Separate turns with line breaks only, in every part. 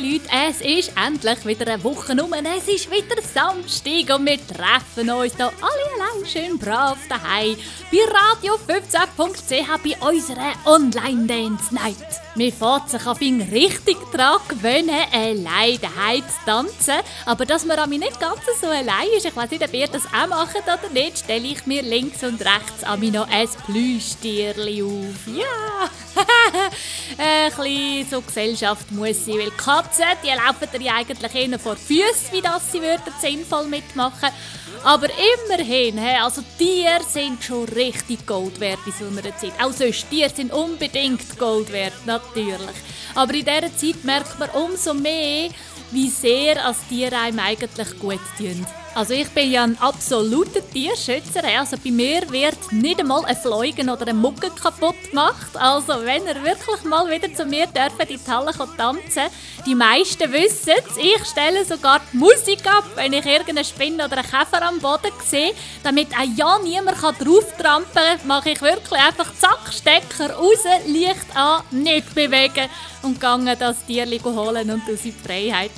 lieben Leute, es ist endlich wieder eine Woche um. Es ist wieder Samstag und wir treffen uns hier alle allein schön brav daheim bei radio15.ch bei unserer Online-Dance Wir fahren sich auf ihn richtig dran gewöhnen, allein daheim zu tanzen. Aber dass man an mich nicht ganz so allein ist, ich weiß nicht, ob ihr das auch macht oder nicht, stelle ich mir links und rechts an mich noch ein Plüschtierli auf. Ja! ein bisschen so Gesellschaft muss sein, weil Katzen, die laufen ja eigentlich eher vor die Füße, wie das sie würden sinnvoll mitmachen aber immerhin, also Tiere sind schon richtig Gold wert in so einer Zeit. Auch sonst, Tiere sind unbedingt Gold wert, natürlich. Aber in dieser Zeit merkt man umso mehr, wie sehr als Tiere einem eigentlich gut tun. Also ich bin ja ein absoluter Tierschützer. Also bei mir wird nicht einmal ein Fliegen oder ein Mucke kaputt gemacht. Also wenn ihr wirklich mal wieder zu mir dürft in die Halle tanzen, die meisten wissen es, ich stelle sogar die Musik ab, wenn ich irgendeine Spinne oder einen Käfer am Boden sehe, damit auch ja niemand drauf trampeln kann, mache ich wirklich einfach zack, Stecker raus, Licht an, nicht bewegen und gehe das Tierli holen und aus in Freiheit.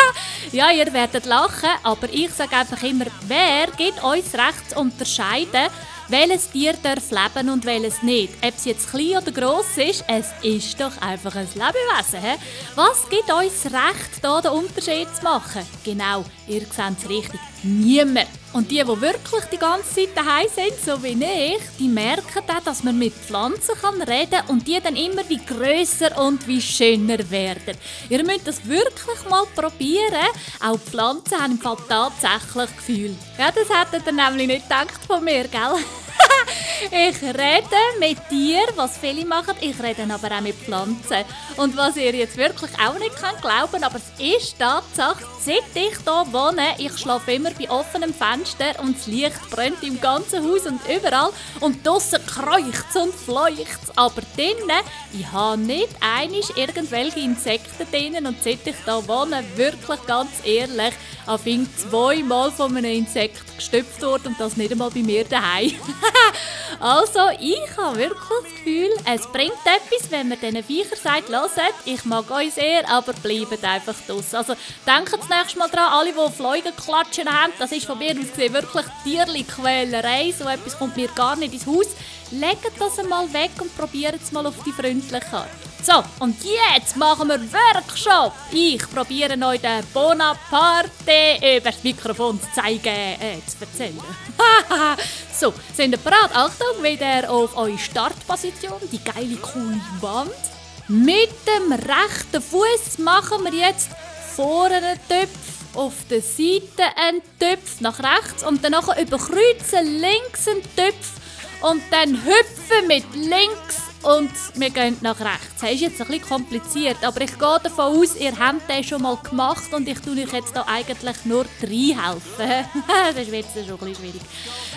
ja, ihr werdet lachen, aber ich sage einfach immer, wer gibt uns Recht zu unterscheiden, welches Tier darf leben und welches nicht. Ob es jetzt klein oder gross ist, es ist doch einfach ein Lebewesen. He? Was gibt uns Recht, hier den Unterschied zu machen? Genau, ihr seht es richtig, niemand. Und die, die wirklich die ganze Zeit daheim sind, so wie ich, die merken auch, dass man mit Pflanzen kann reden kann und die dann immer wie grösser und wie schöner werden. Ihr müsst das wirklich mal probieren. Auch Pflanzen haben im Fall tatsächlich Gefühl. Ja, das hättet ihr nämlich nicht gedacht von mir, gell? ich rede mit dir, was viele machen, ich rede aber auch mit Pflanzen. Und was ihr jetzt wirklich auch nicht könnt glauben, aber es ist Tatsache, seit ich hier wohne, ich schlafe immer bei offenem Fenster und das Licht brennt im ganzen Haus und überall und draussen kreucht und fleucht Aber drinnen, ich habe nicht einig irgendwelche Insekten drinnen und seit ich hier wohne, wirklich ganz ehrlich, ich zweimal von einem Insekt gestüpft worden und das nicht einmal bei mir daheim. also, ich habe wirklich das Gefühl, es bringt etwas, wenn man diesen Viechern sagt, hört, ich mag euch sehr, aber bleibt einfach draussen. Also, denkt das nächste Mal dran, alle, die Fliegen klatschen haben, das ist von mir aus gesehen wirklich Tierli-Quälerei, so etwas kommt mir gar nicht ins Haus. Legt das einmal weg und probiert es mal auf die freundliche Art. So, und jetzt machen wir Workshop. Ich probiere euch den Bonaparte über das Mikrofon zu zeigen, äh, zu erzählen. so, sind ihr bereit? Achtung, wieder auf eure Startposition, die geile, coole Wand. Mit dem rechten Fuß machen wir jetzt vorne einen Töpf, auf der Seite einen Töpf nach rechts und dann überkreuzen links einen Töpf und dann hüpfen mit links und wir gehen nach rechts. Das ist jetzt ein bisschen kompliziert, aber ich gehe davon aus, ihr habt das schon mal gemacht und ich tue euch jetzt da eigentlich nur reinhelfen. das wird schon ein bisschen schwierig.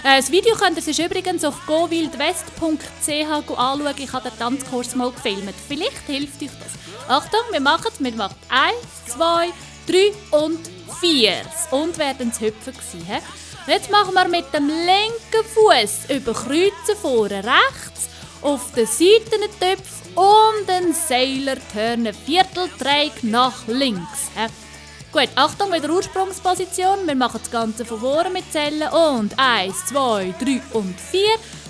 Äh, das Video könnt ihr sich übrigens auf gowildwest.ch anschauen. Ich habe den Tanzkurs mal gefilmt. Vielleicht hilft euch das. Achtung, wir machen es. Wir machen 1, 2, 3 und 4. Und werden es hüpfen gewesen. Jetzt machen wir mit dem linken Fuß überkreuzen vorne rechts auf den Seiten einen Töpf und einen Sailor Turn Vierteldreieck nach links. He? Gut, Achtung mit der Ursprungsposition. Wir machen das Ganze von vorne mit Zellen und 1, 2, 3 und 4,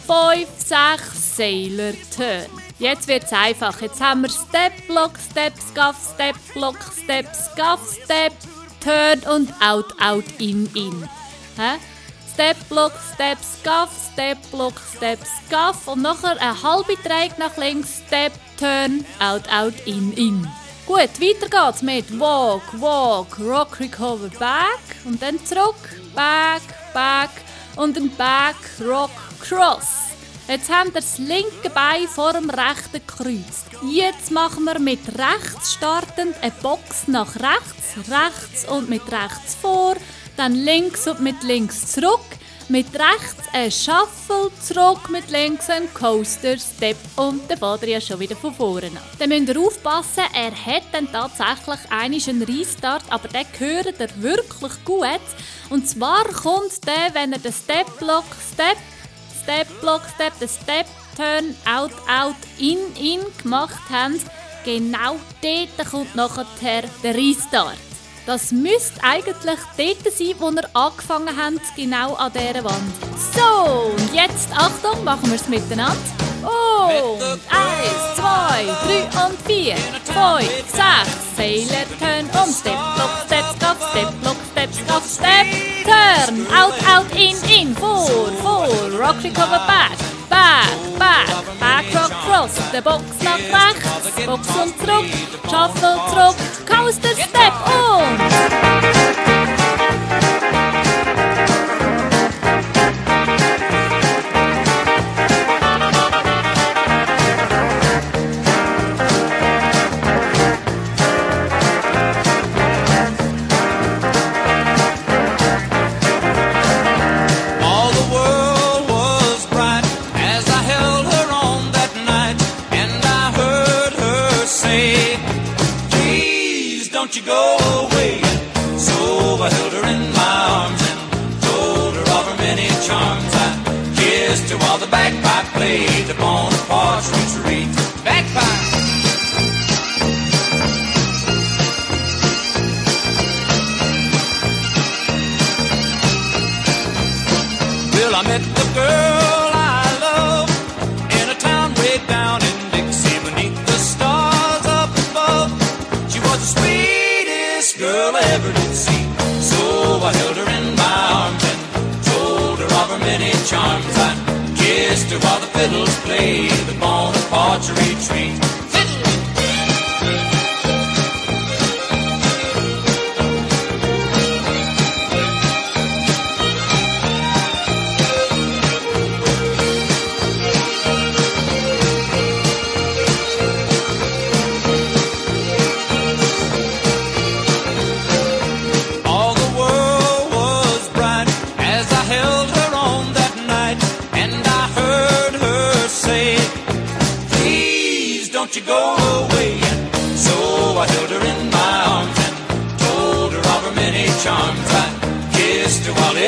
5, 6 Sailor Turn. Jetzt wird es einfach. Jetzt haben wir Step, Block, Step, Scuff, Step, Block, Step, Scuff, Step, Turn und Out, Out, In, In. He? Step, Block, Step, Scuff, Step, Block, Step, Scuff und nachher ein halbe Dreieck nach links, Step, Turn, Out, Out, In, In. Gut, weiter geht's mit Walk, Walk, Rock, Recover, Back und dann zurück, Back, Back und dann Back, Rock, Cross. Jetzt haben wir das linke Bein vor dem rechten gekreuzt. Jetzt machen wir mit rechts startend eine Box nach rechts, rechts und mit rechts vor, dann links und mit links zurück, mit rechts ein Shuffle, zurück mit links ein Coaster, Step und der Vater ja schon wieder von vorne an. Dann müsst ihr aufpassen, er hat dann tatsächlich einen Restart, aber den hört er wirklich gut. Und zwar kommt der, wenn er den Step Block, Step, Step Block, Step, den Step Turn, Out, Out, In, In gemacht habt, genau dort kommt nachher der Restart. Das müsste eigentlich dort sein, wo wir angefangen haben, genau an dieser Wand. So, und jetzt, Achtung, machen wir es miteinander. Und eins, zwei, drei und vier, fünf, sechs, Sailor Turn um, Step, Block, Step, Scuff, Step, Block, Step, Scuff, Step, Turn, out, out, in, in, vor, vor, Rock, recover, back, back, back, back, rock, cross, der Box nach rechts, Box und zurück, Shuffle zurück, Coaster, Step und...
Don't you go away. So I held her in my arms and told her of her many charms. I kissed her while the bagpipe played Bonaparte's retreat. Her while the fiddles play the porch retreat.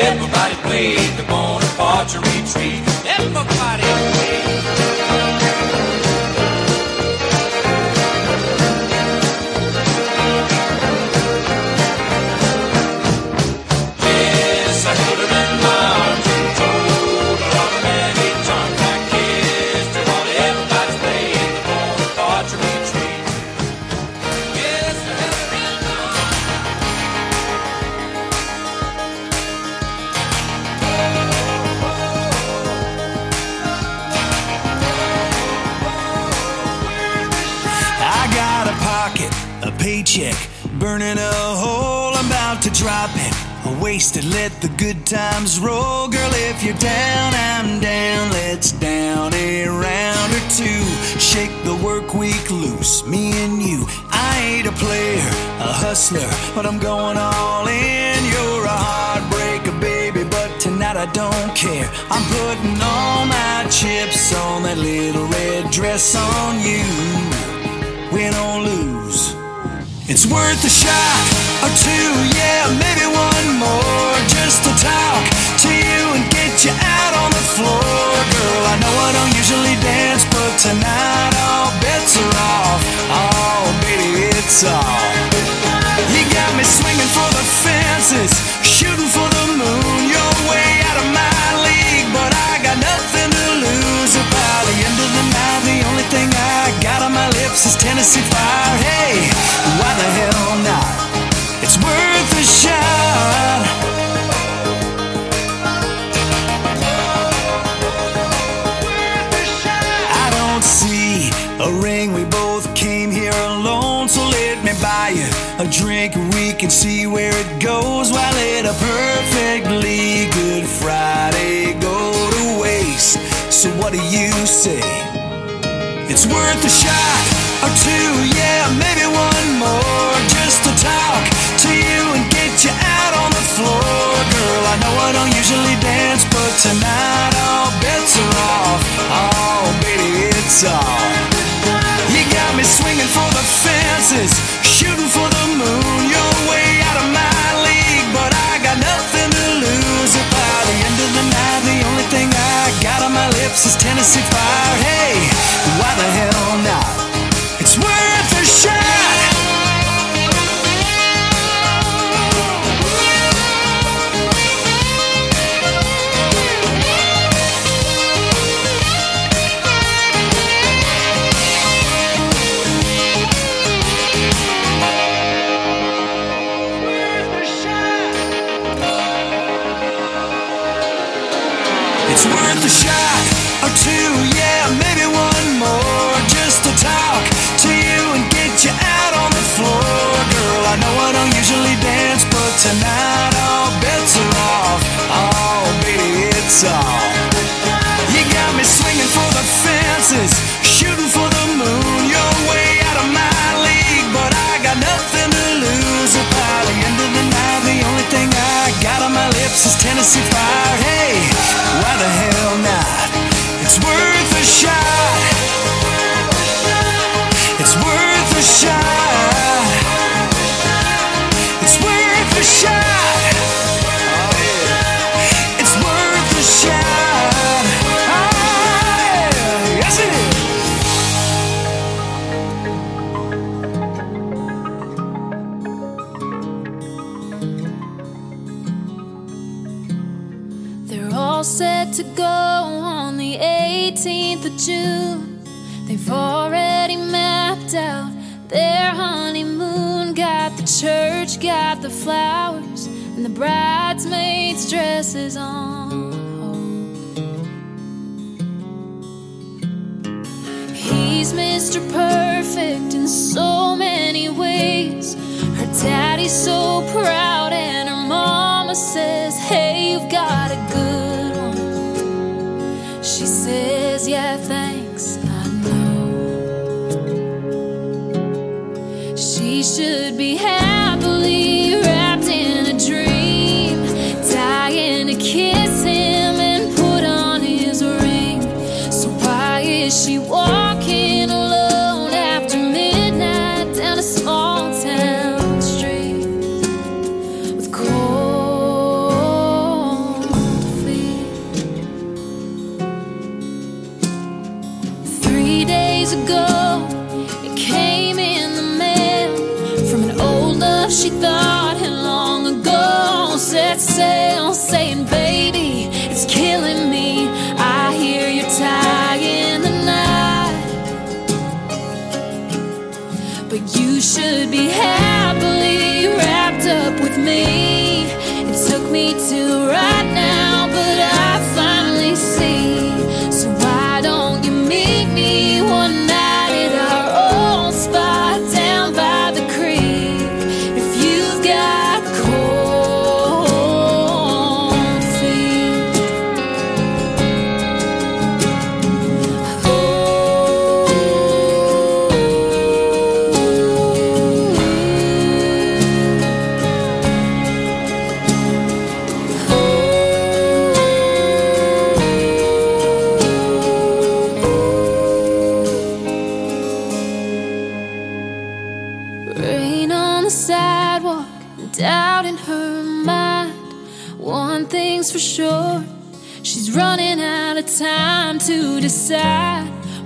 Everybody played the Bonaparte retreat.
Paycheck, burning a hole. I'm about to drop it. A wasted, let the good times roll. Girl, if you're down, I'm down. Let's down a round or two. Shake the work week loose, me and you. I ain't a player, a hustler, but I'm going all in. You're a heartbreaker, baby, but tonight I don't care. I'm putting all my chips on that little red dress on you win or lose. It's worth a shot or two, yeah, maybe one more just to talk to you and get you out on the floor. Girl, I know I don't usually dance, but tonight all bets are off. Oh, baby, it's all. You got me swinging for the fences, shooting for the moon. You're way out of my lips is Tennessee fire. Hey, why the hell not? It's worth a shot. I don't see a ring. We both came here alone, so let me buy you a drink. We can see where it goes while let a perfectly good Friday go to waste. So what do you say? It's worth a shot or two, yeah, maybe one more just to talk to you and get you out on the floor. Girl, I know I don't usually dance, but tonight all bets are off. Oh, baby, it's all. You got me swinging for the fences, shooting for the moon. You're way out of my league, but I got nothing to lose. If by the end of the night, the only thing I got on my lips is Tennessee fire. Hey, why the hell not?
is on.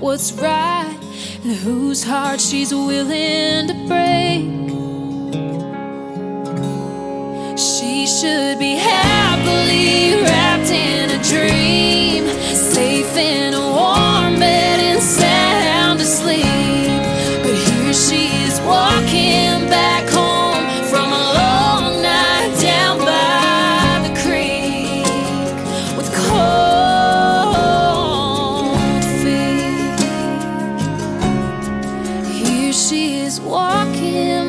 what's right. And whose heart she's willing to walking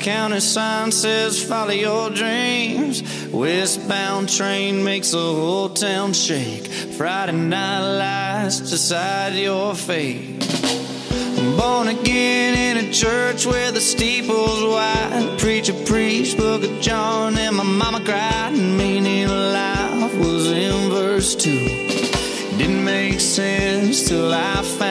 county sign says follow your dreams. Westbound train makes the whole town shake. Friday night lights decide your fate. Born again in a church where the steeple's wide. Preacher preached, book of John, and my mama cried. Meaning life was in verse two. Didn't make sense till I found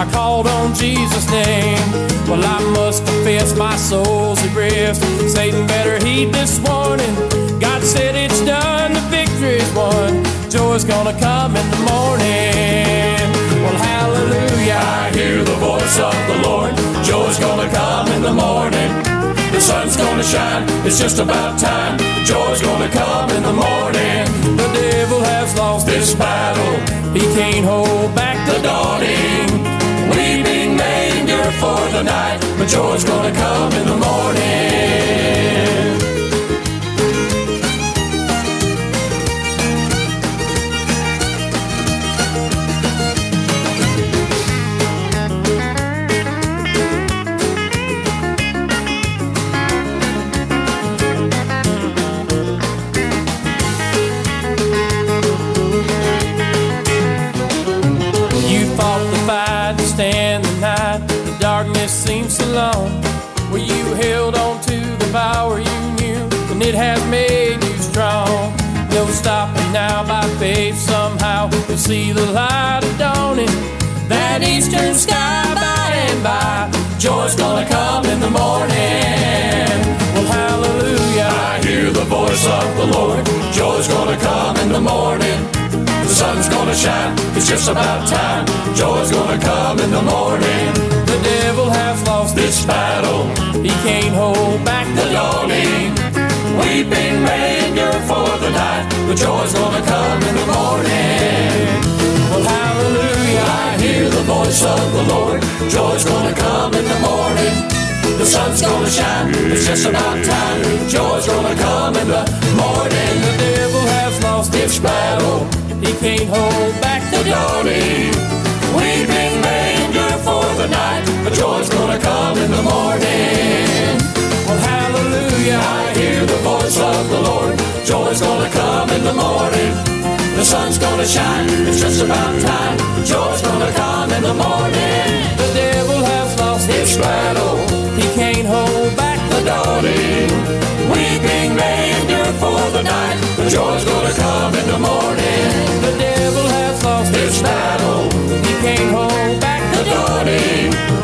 I
called on Jesus' name. Well, I must confess my soul's at rest. Satan better heed this warning. God said it's done, the victory's won. Joy's gonna come in the morning. Well, hallelujah. I hear the voice of the Lord. Joy's gonna come in the morning. The sun's gonna shine, it's just about time. Joy's gonna come in the morning. The devil has lost this battle, he can't hold back the dawning. For the night, but joy's gonna come in the morning. You'll see the light of dawning. That eastern sky by and by. Joy's gonna come in the morning. Well, hallelujah. I hear the voice of the Lord. Joy's gonna come in the morning. The sun's gonna shine, it's just about time. Joy's gonna come in the morning. The devil has lost this battle, he can't hold back the dawning. Weeping may for the night, but joy's gonna come in the morning. Well, hallelujah, I hear the voice of the Lord. Joy's gonna come in the morning. The sun's gonna shine, it's just about time. Joy's gonna come in the morning. The devil has lost its battle, he can't hold back the dawning. Weeping may for the night, but joy's gonna come in the morning. Hallelujah, I hear the voice of the Lord. Joy's gonna come in the morning. The sun's gonna shine, it's just about time. Joy's gonna come in the morning. The devil has lost his battle, he can't hold back the dawning. Weeping may endure for the night, but joy's gonna come in the morning. The devil has lost his battle, he can't hold back the dawning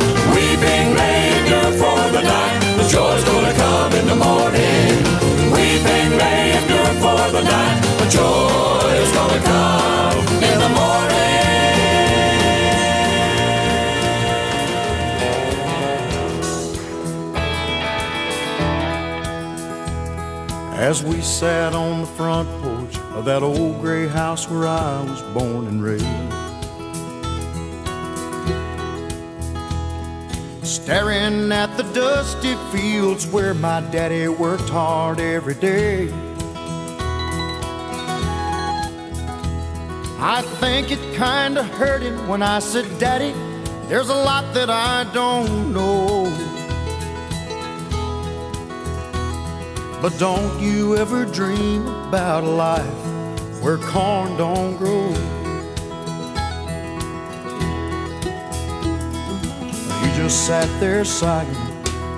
joy's gonna come in the morning. Weeping may endure for the night, but joy is gonna come in the morning.
As we sat on the front porch of that old gray house where I was born and raised. Staring at the dusty fields where my daddy worked hard every day. I think it kinda hurt him when I said, Daddy, there's a lot that I don't know. But don't you ever dream about a life where corn don't grow. Just sat there sighing,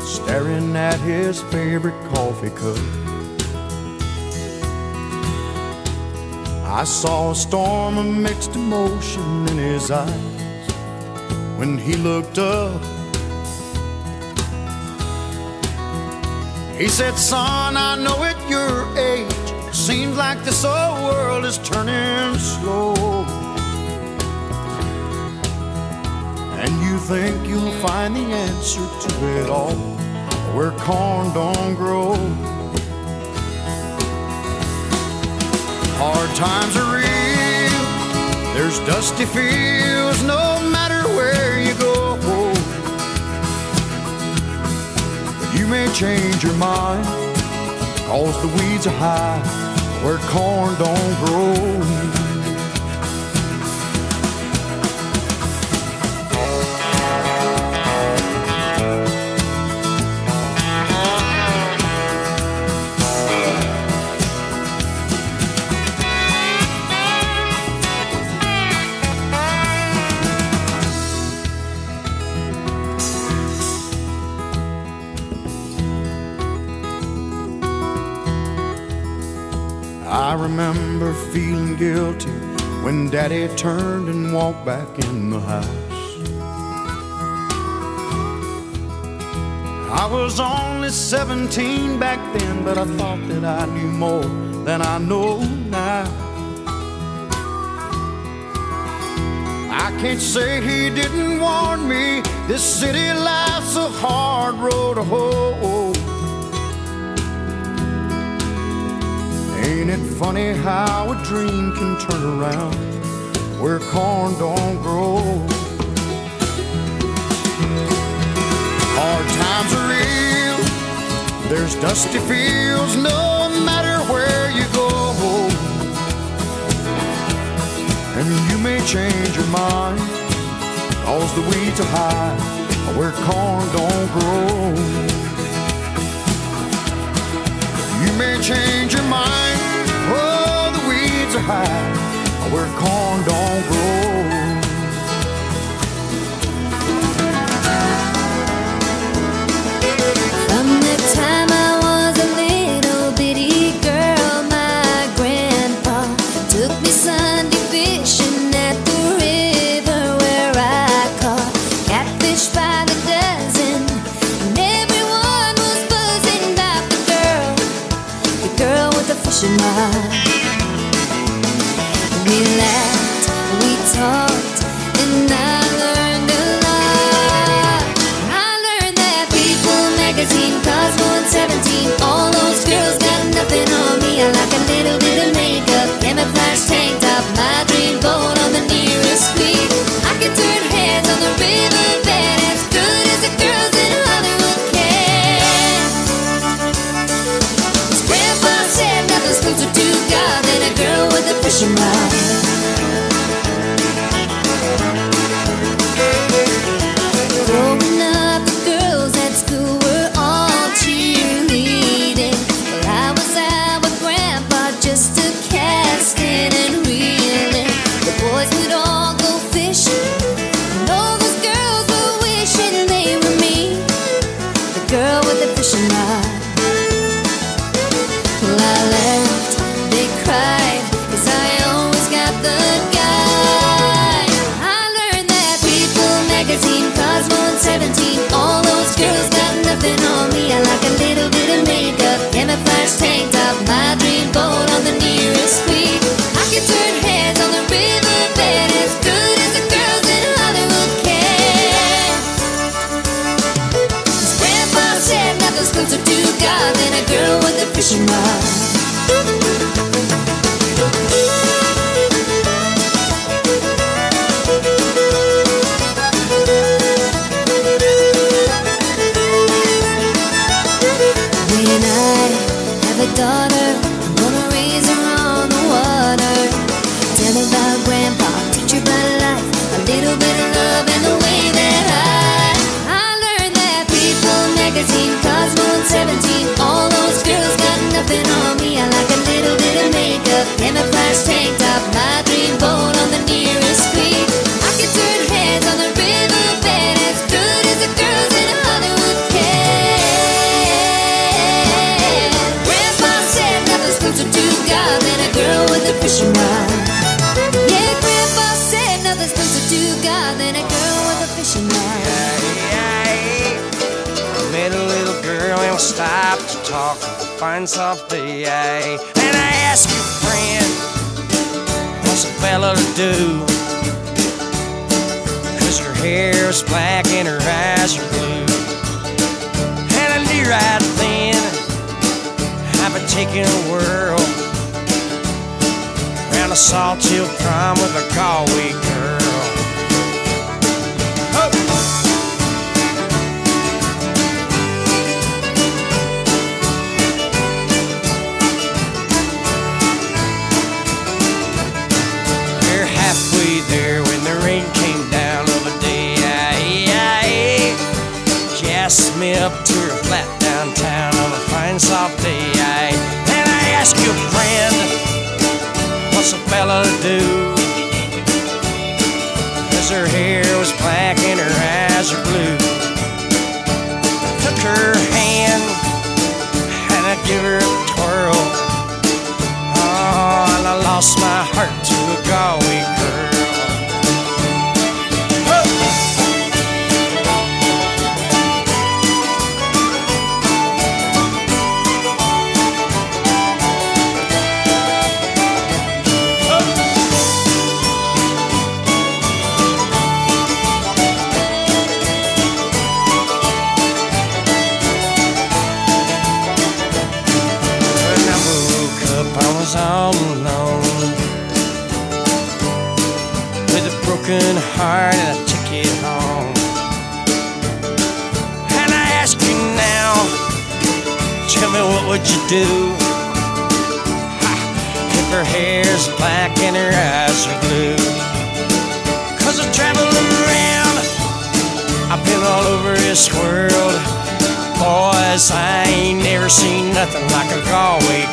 staring at his favorite coffee cup. I saw a storm of mixed emotion in his eyes when he looked up. He said, Son, I know at your age, seems like this whole world is turning slow. And you think you'll find the answer to it all where corn don't grow. Hard times are real, there's dusty fields no matter where you go. But You may change your mind, cause the weeds are high where corn don't grow. When Daddy turned and walked back in the house. I was only 17 back then, but I thought that I knew more than I know now. I can't say he didn't warn me. This city life's a hard road to hoe. Ain't it funny how a dream can turn around where corn don't grow? Hard times are real, there's dusty fields no matter where you go. And you may change your mind, cause the weeds are high where corn don't grow. You may change your mind. Weeds are high where corn don't grow.
than a girl with a fishing rod. is your. Yeah, Grandpa said nothing's closer to God than a girl with a fishing line. I met a little girl and we stopped to
talk and find something. Eh? And I asked your friend, what's a fella to do? Cause her hair is black and her eyes are blue. And I knew right then I've been taking a world around a sawtill prom with a Galway girl. We're halfway there when the rain came down of a day. Cast me up to her flat downtown on a fine soft day. Fella do? Cause her hair was black and her eyes are blue. Took her hand and I give her a twirl. Oh, and I lost my heart do Ha, if her hair's black and her eyes are blue? Cause I traveled around, I've been all over this world. Boys, I ain't never seen nothing like a Galway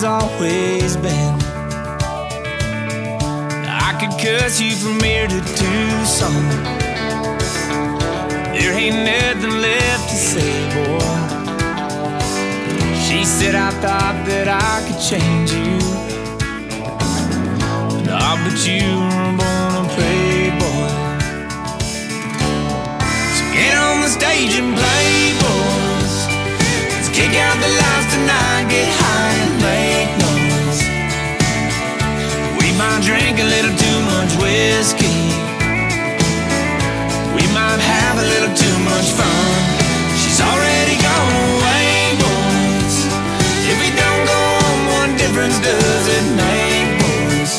has always been. I could cuss you from here to Tucson. There ain't nothing left to say, boy. She said, I thought that I could change you. But you were born a playboy. So get on the stage and play, drink a little too much whiskey. We might have a little too much fun. She's already gone away, boys. If we don't go on, what difference does it make, boys?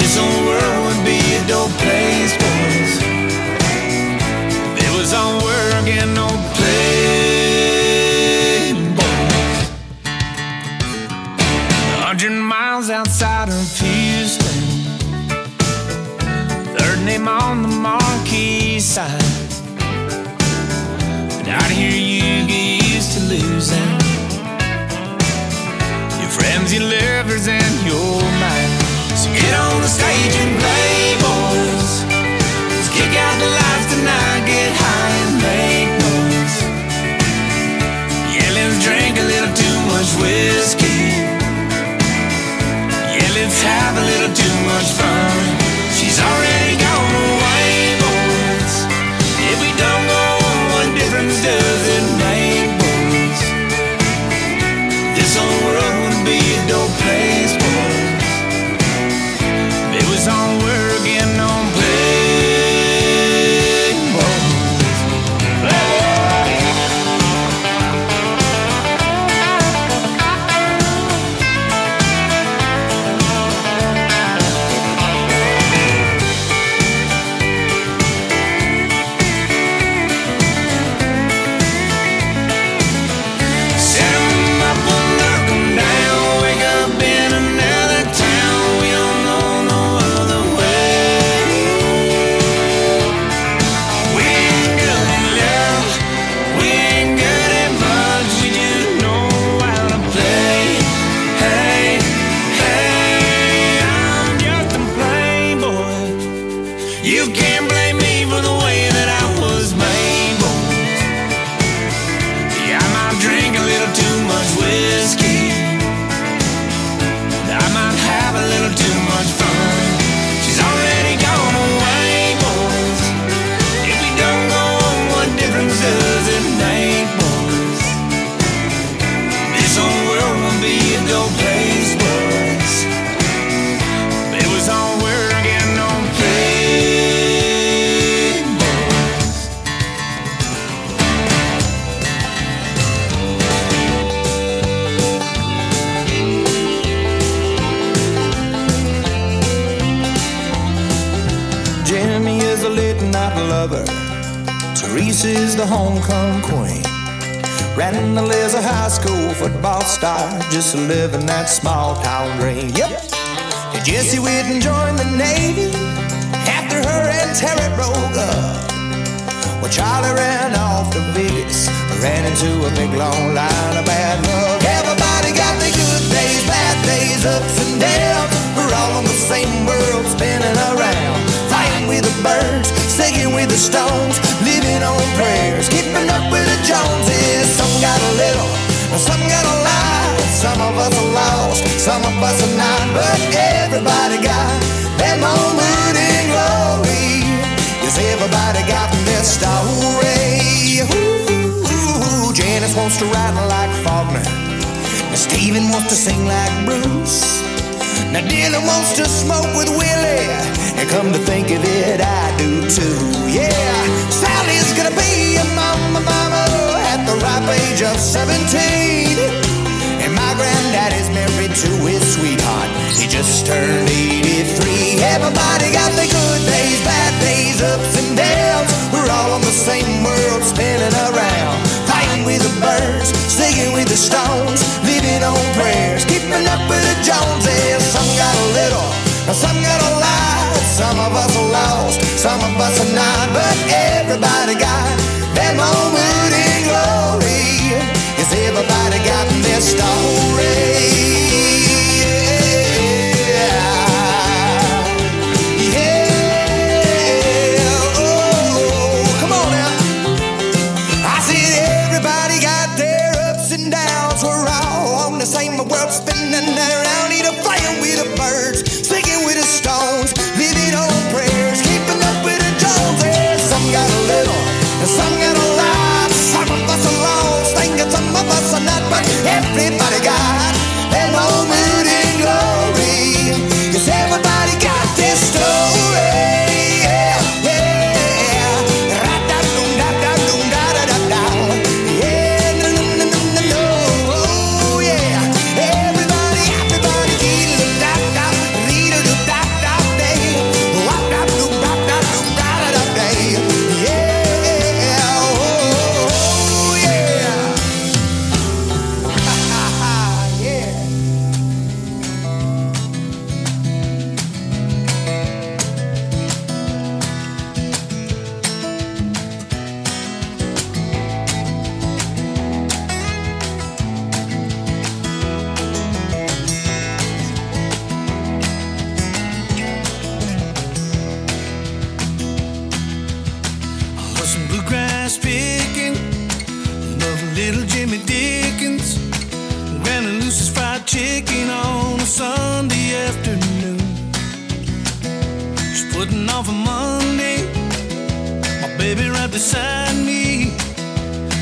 This whole world would be a dope place, boys. It was all work and On the marquee side. But out here you get used to losing. Your friends, your lovers, and your mind. So get on the stage and play, boys. Let's kick out the lights tonight, get high and make noise. Yeah, let's drink a little too much whiskey. Yeah, let's have a little too much fun.
really wants to smoke with Willie. And come to think of it, I do too. Yeah, Sally's gonna be a mama, mama at the ripe age of 17. And my granddaddy's married to his sweetheart. He just turned 83. Everybody got their good days, bad days, ups and downs. We're all on the same world spinning around. Fighting with the birds, singing with the stones it on prayers, keeping up with the Joneses. Some got a little, some got a lot. Some of us are lost, some of us are not, but everybody got their moment in glory. Yes, everybody got their story.
baby, right beside me.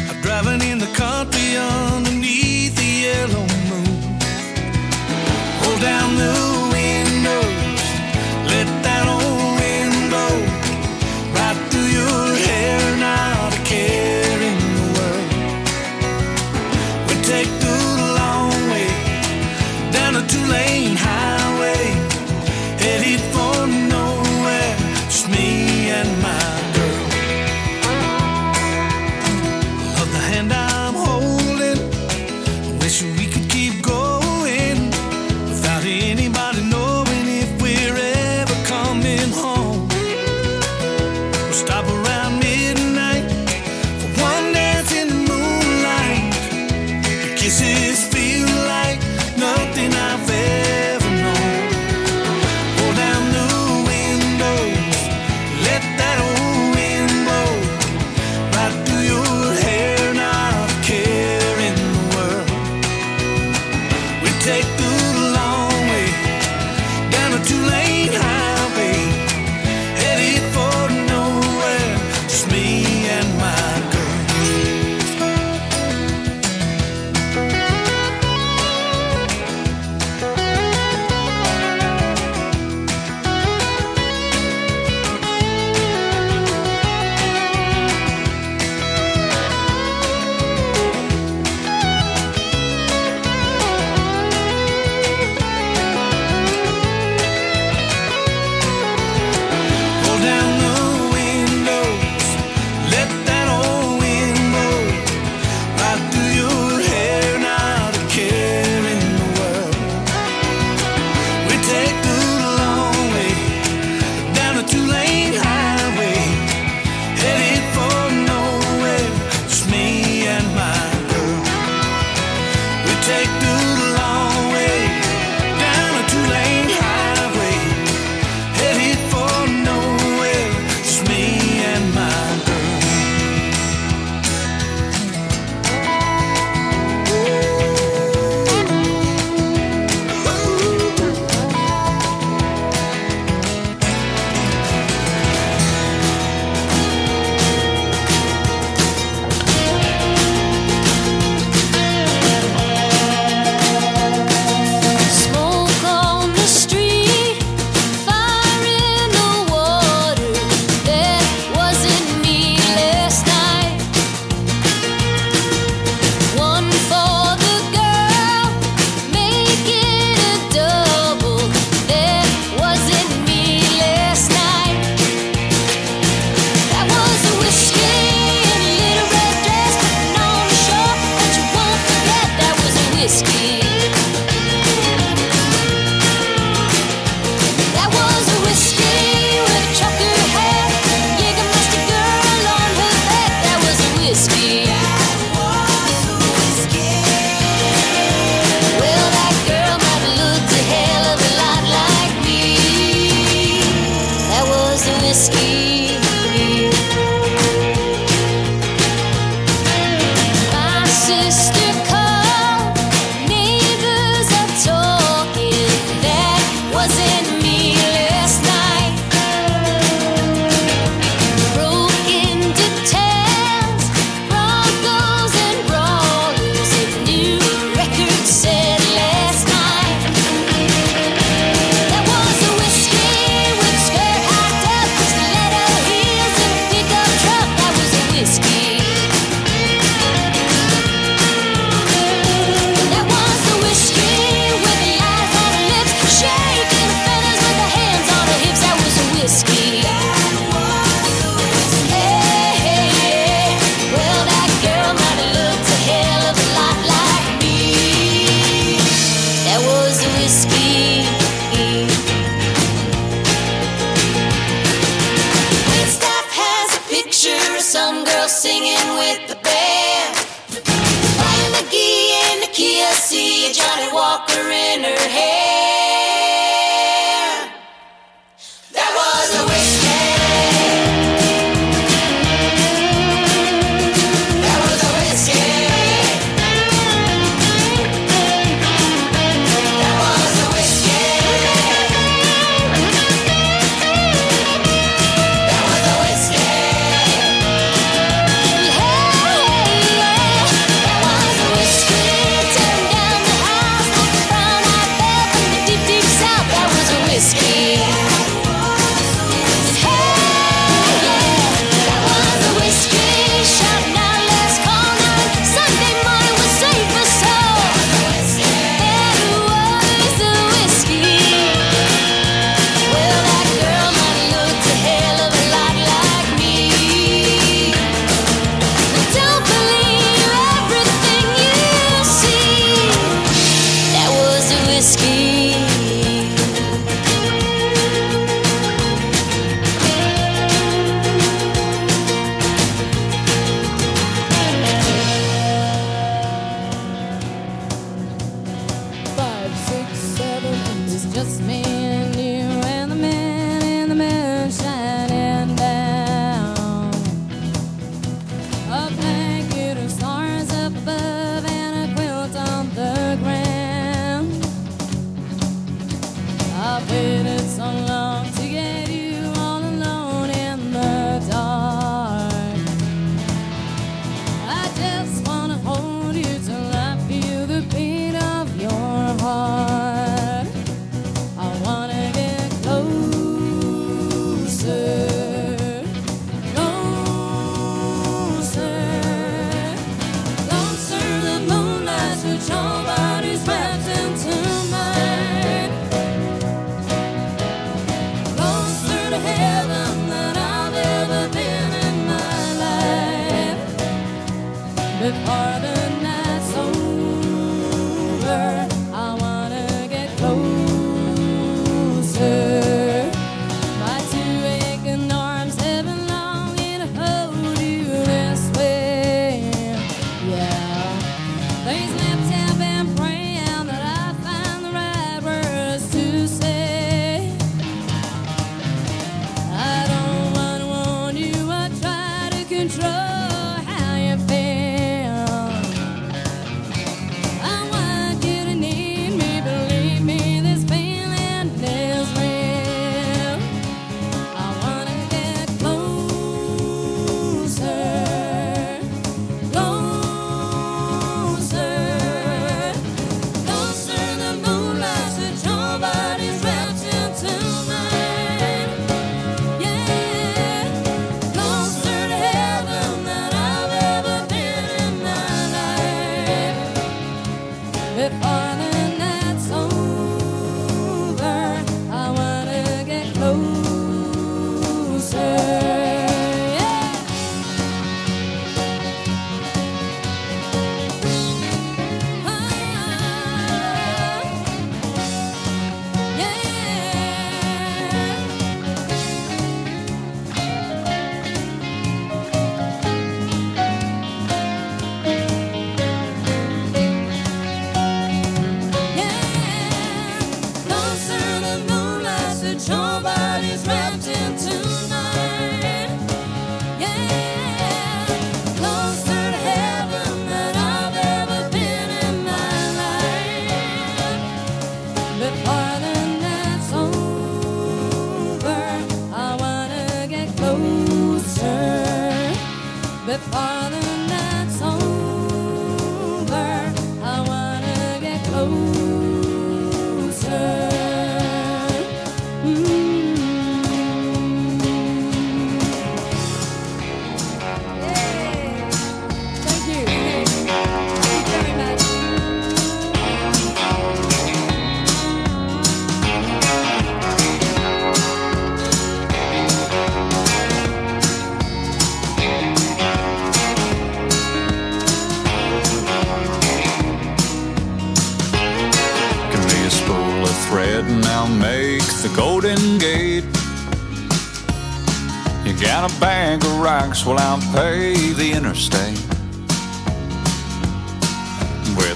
I'm driving in the country underneath the yellow moon. Hold down the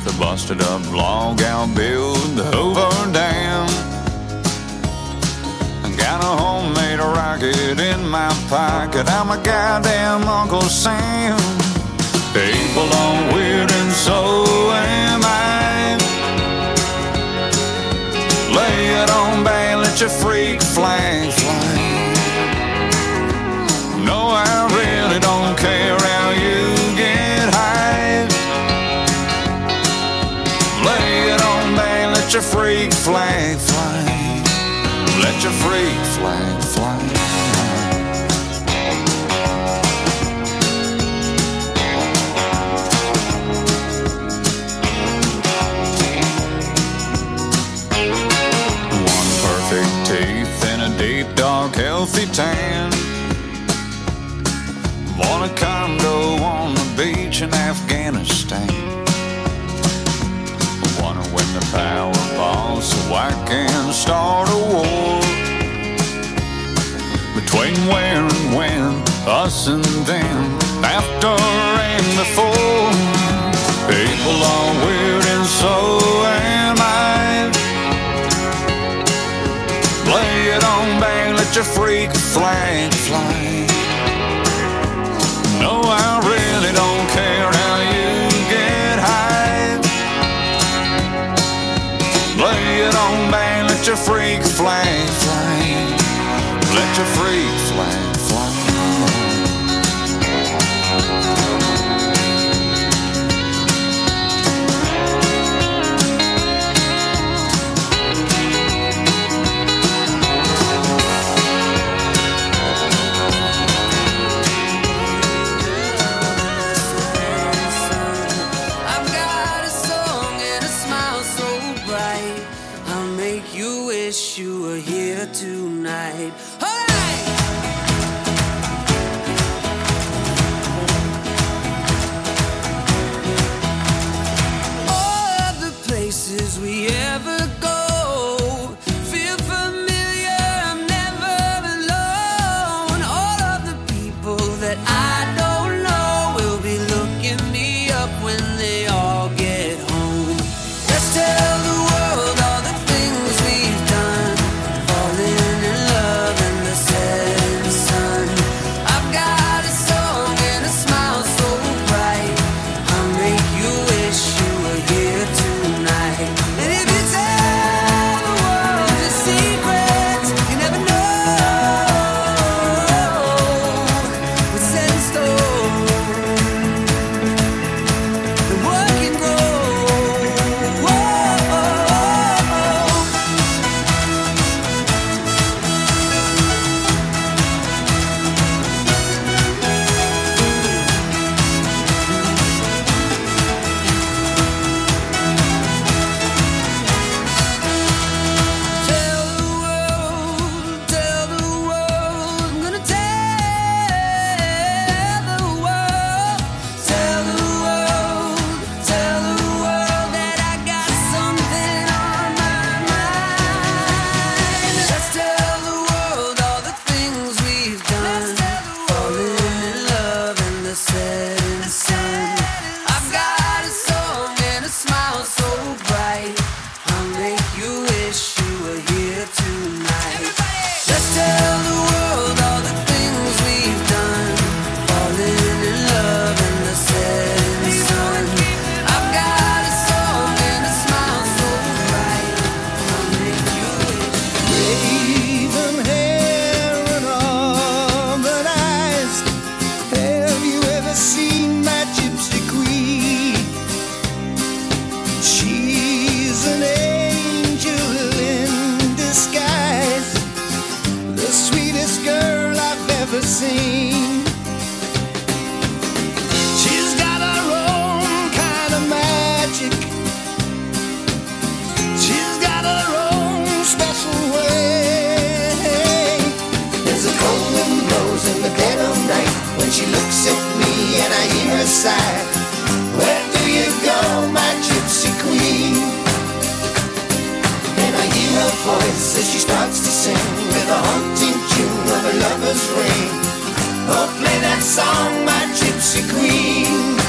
The
busted up log gown building the Hoover Dam. I got a homemade rocket in my pocket. I'm a goddamn Uncle Sam. People are weird and so am I. Lay it on, bang, let your freak flag fly. No, I really don't care. your freak flag fly. Let your freak flag fly. One perfect teeth and a deep, dark, healthy tan. Want a condo on the beach in Afghanistan. Wanna win the power laws so I can start a war between where and when, us and them, after and before. People are weird and so am I. Play it on, bang, let your freak flag fly. flame, flame. Let your freak
dancing with a haunting tune of a lover's ring. Oh, play that song, my gypsy queen.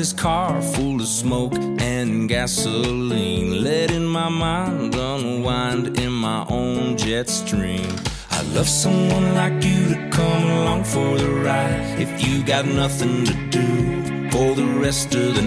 this
car full of smoke and gasoline, letting my mind unwind in my own jet stream. I'd love someone like you to come along for the ride if you got nothing to do for the rest of the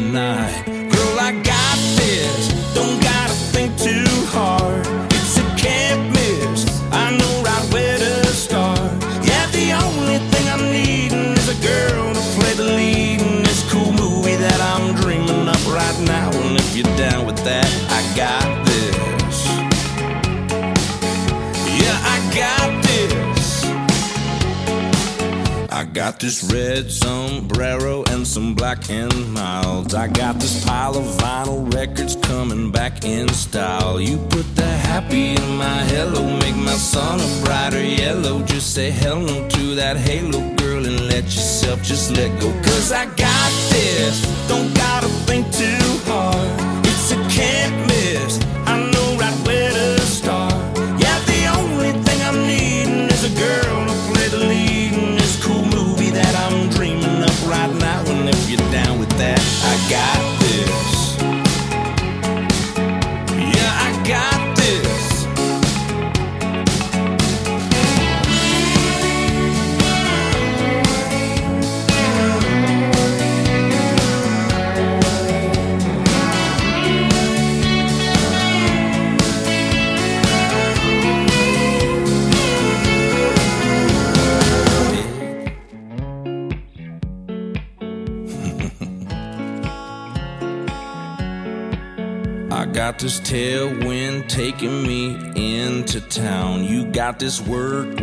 this work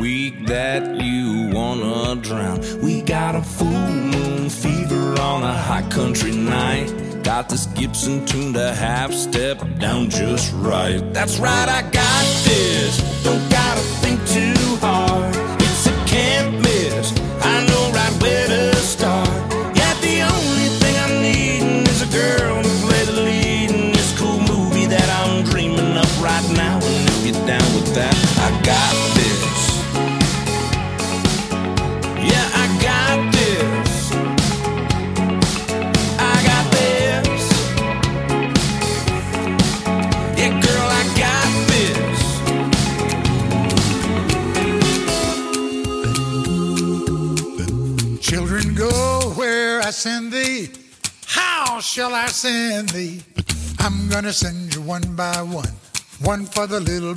for the little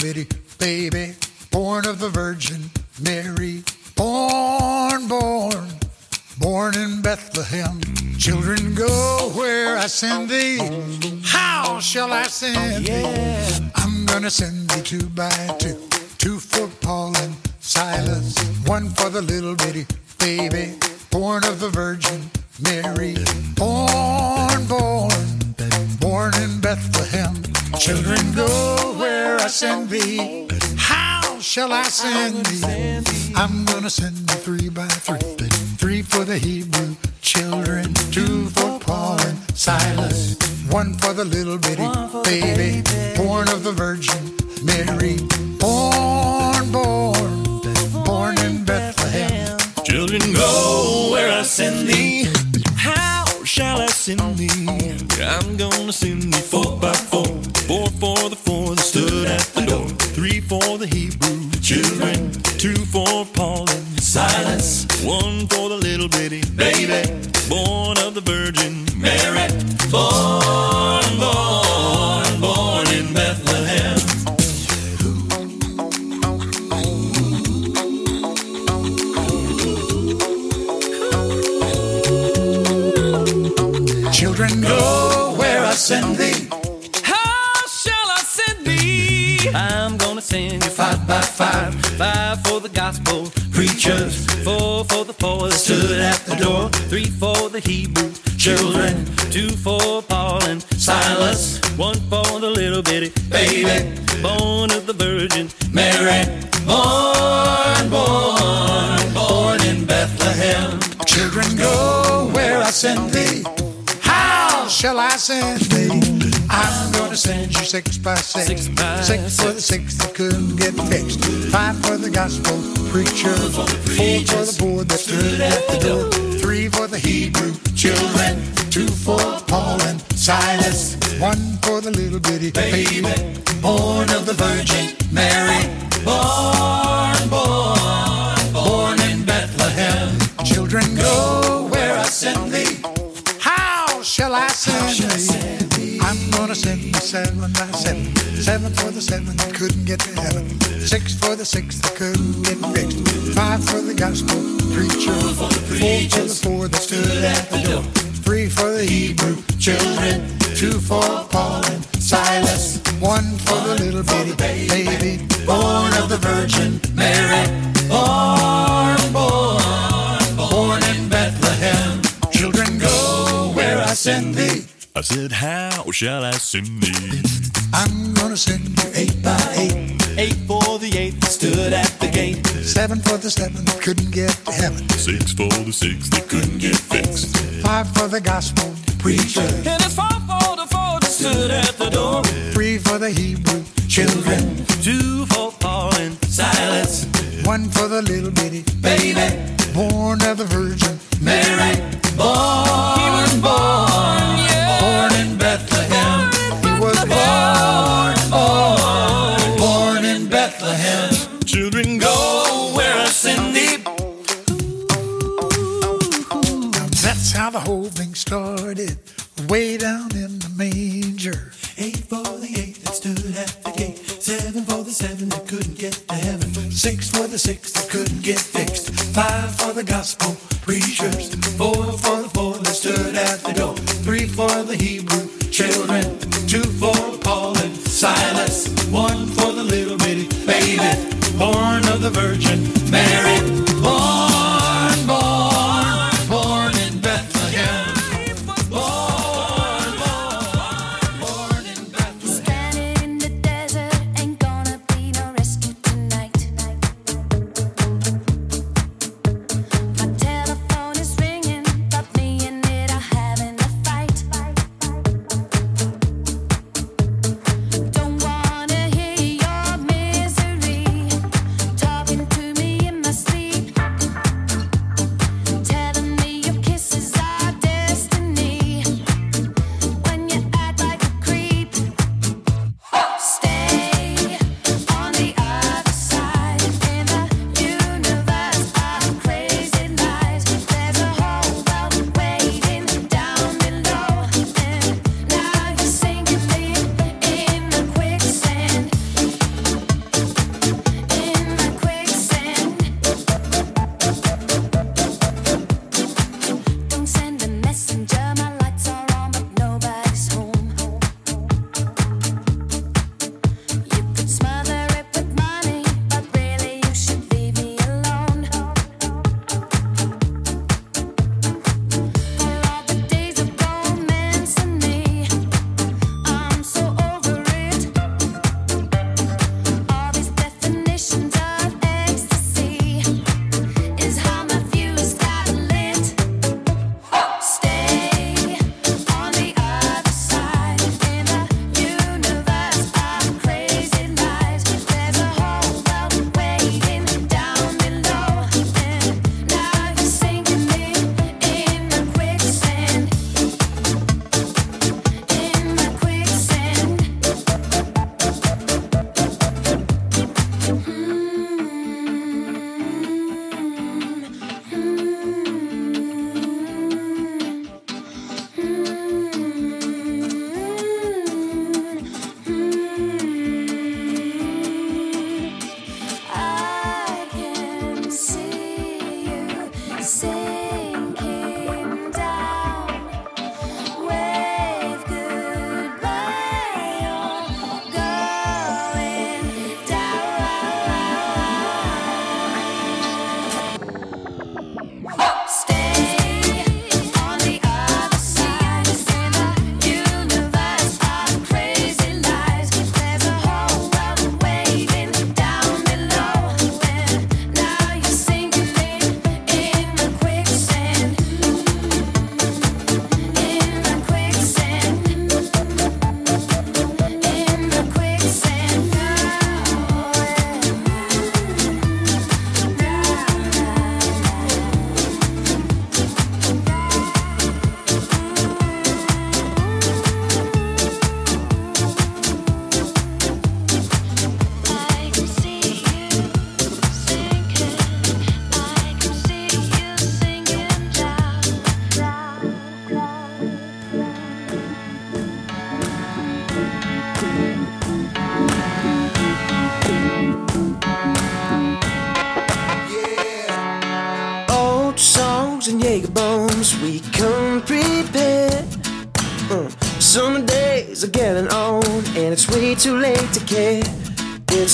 Sandy. I'm gonna send you three by three. Three for the Hebrew children, two for Paul and Silas, one for the little bitty baby, born of the Virgin Mary. Born
Sex, sex,
sex.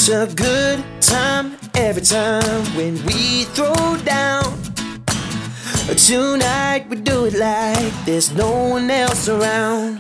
It's
a
good time every time when we throw down. Tonight we do it like there's no one else around.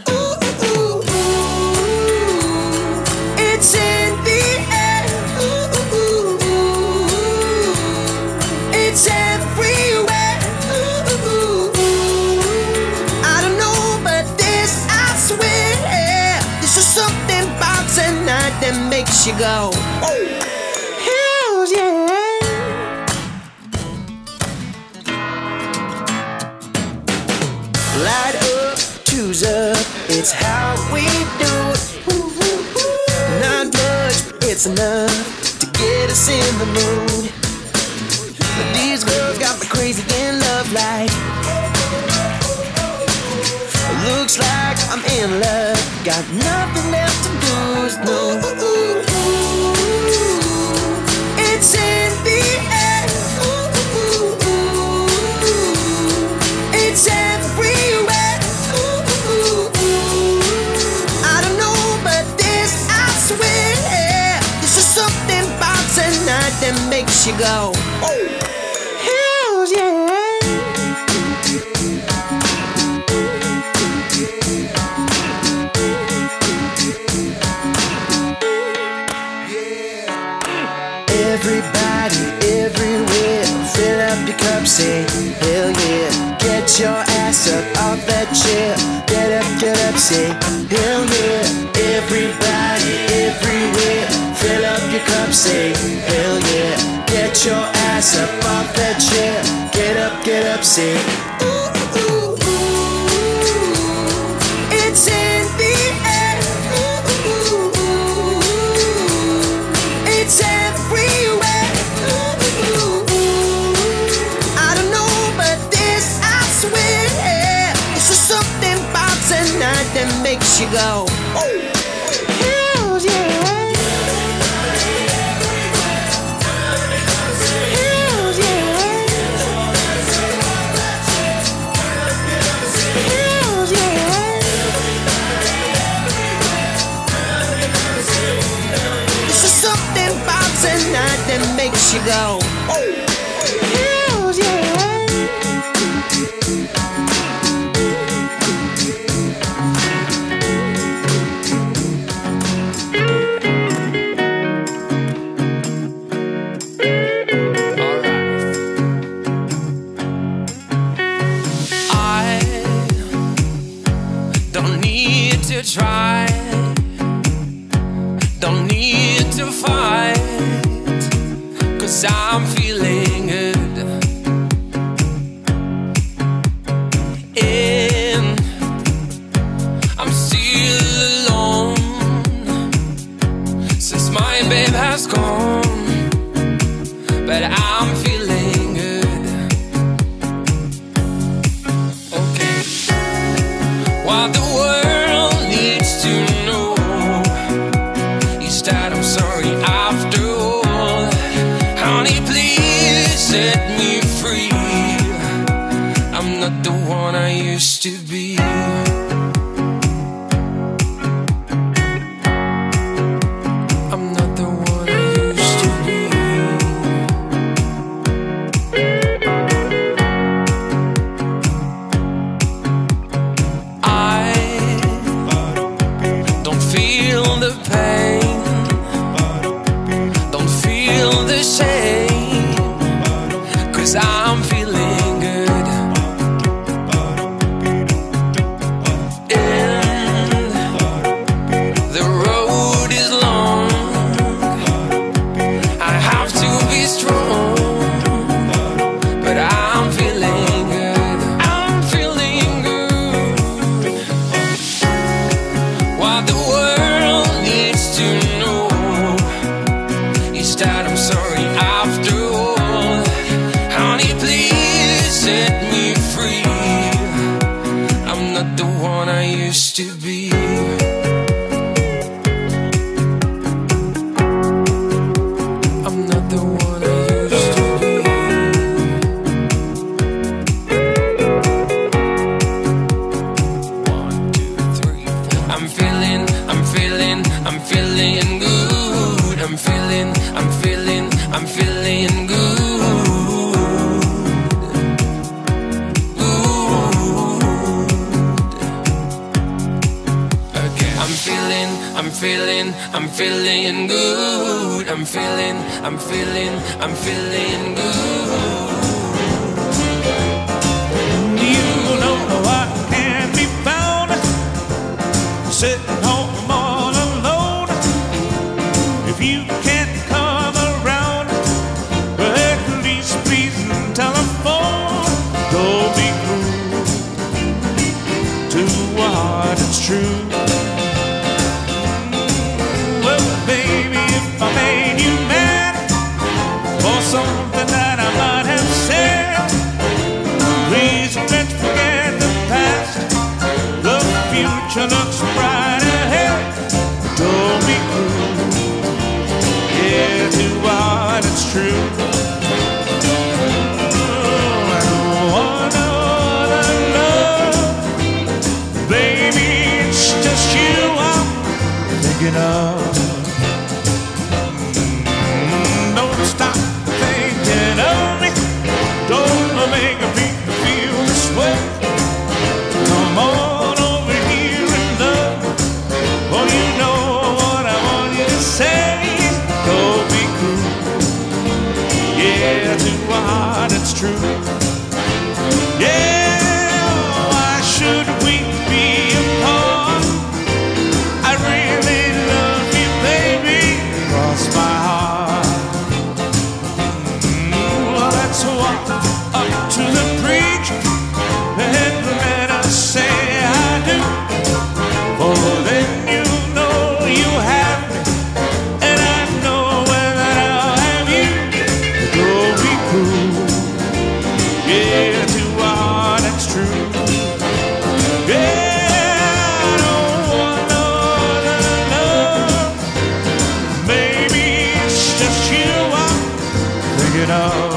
You go.
Oh, of.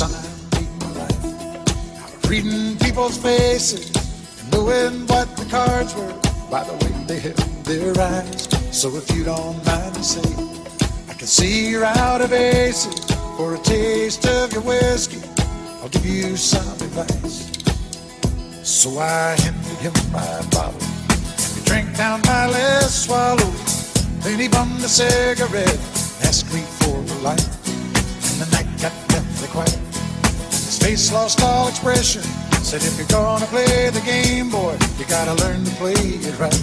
Said,
"Son, I'm reading my life reading people's faces and knowing what the cards were by the way they held their eyes. So if you don't mind me saying." I can see you're out of aces for a taste of your whiskey. I'll give you some advice. So I handed him my bottle. And he drank down my last swallow. Then he bummed a cigarette, asked me for a light. Face lost all expression. Said, if you're gonna play the game, boy, you gotta learn to play it right.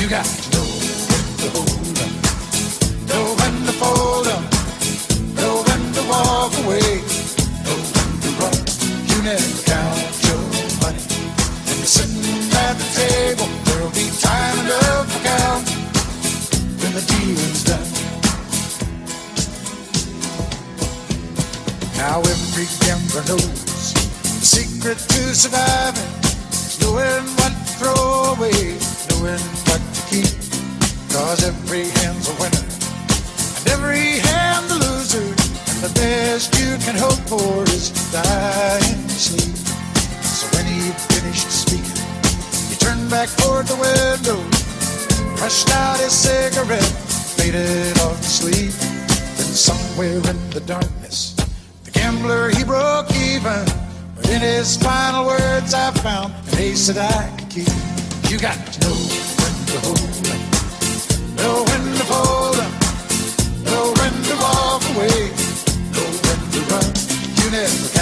You got to know when to hold up, know when to fold up, know when to walk away, know when to run. You never count your money. When you're sitting at the table, there'll be time enough to count when the dealing's done. Now every gambler knows the secret to surviving is knowing what to throw away, knowing what to keep. Cause every hand's a winner, and every hand a loser. And the best you can hope for is to die in sleep. So when he finished speaking, he turned back toward the window, crushed out his cigarette, faded off to sleep. Then somewhere in the darkness, gambler he broke even. But in his final words, I found an ace that I could keep. You got to know when to hold up, know when to fold up, know when to walk away, know when to run. You never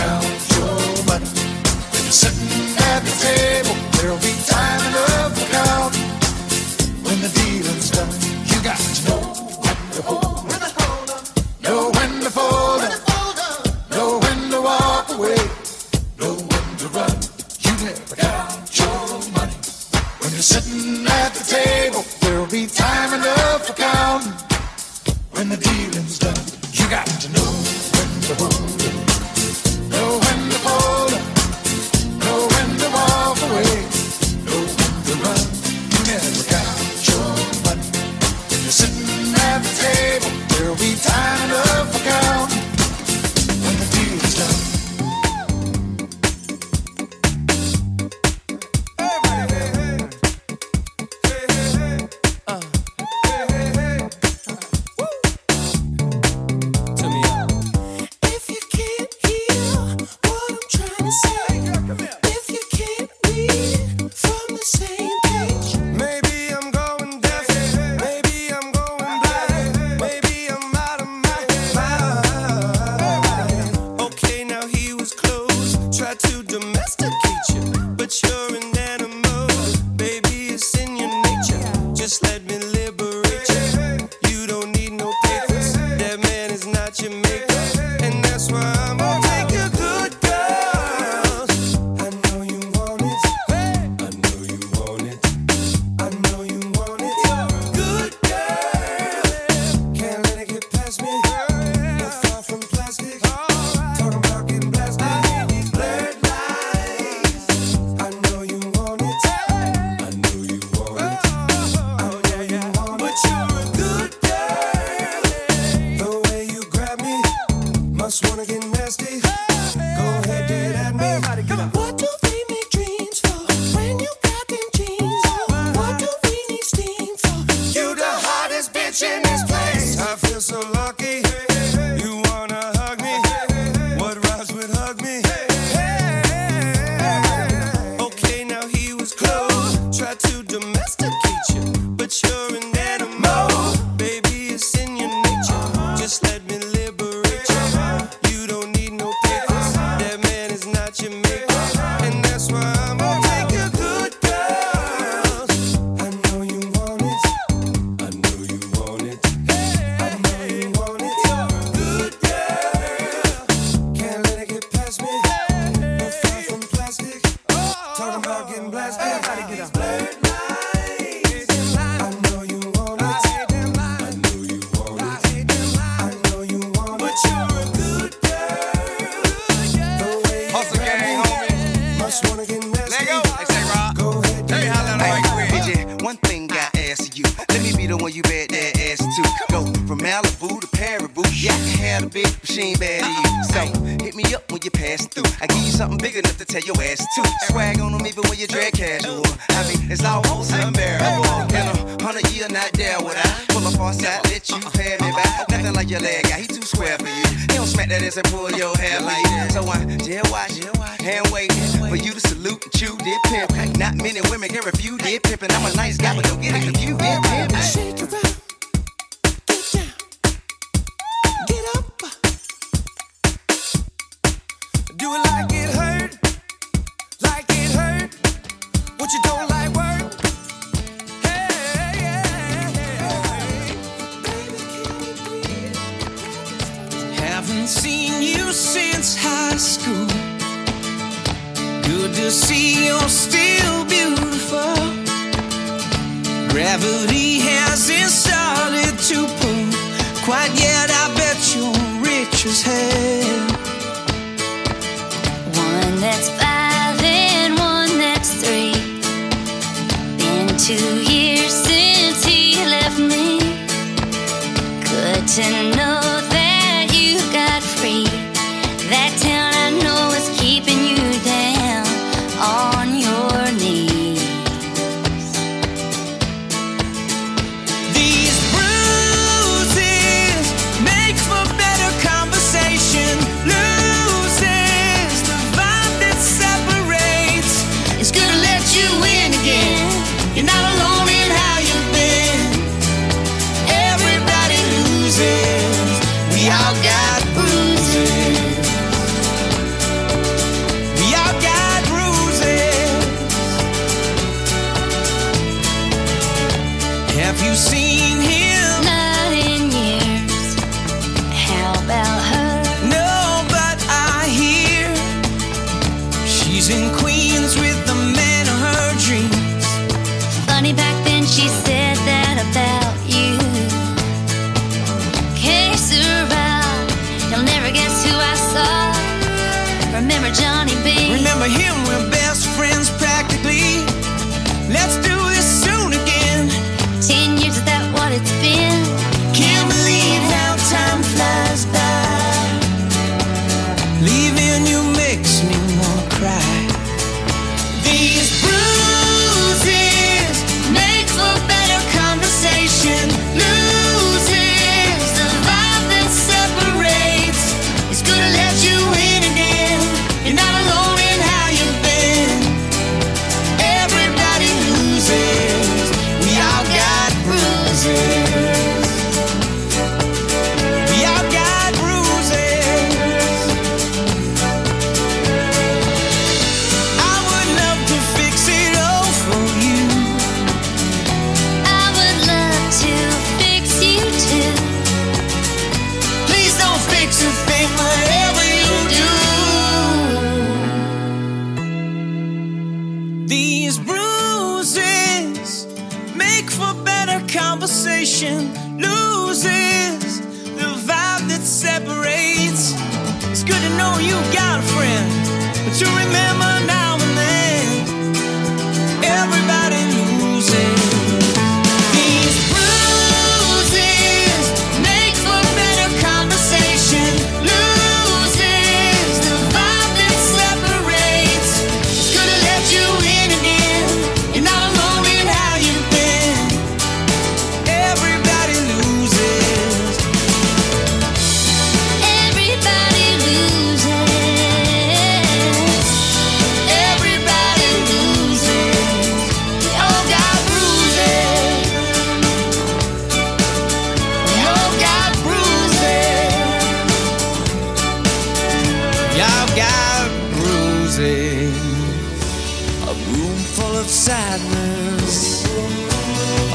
sadness,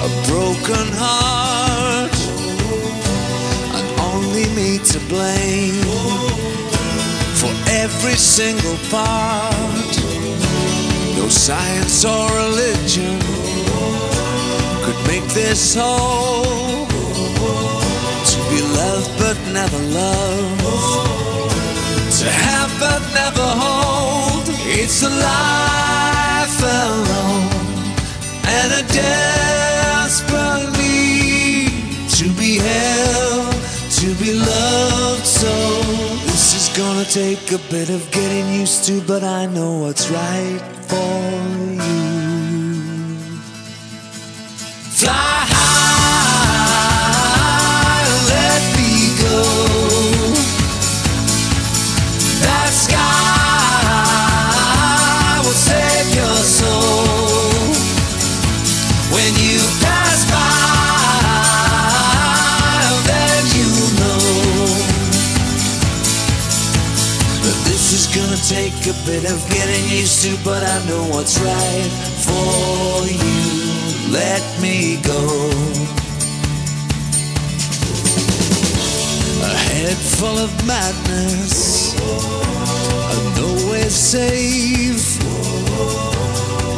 a broken heart, and only me to blame for every single part. No science or religion could make this whole. To be loved but never loved to have but never hold. It's a life alone and a desperate need to be held, to be loved. So this is gonna take a bit of getting used to, but I know what's right for you. Fly a bit of getting used to, but I know what's right for you. Let me go. A head full of madness, a nowhere safe.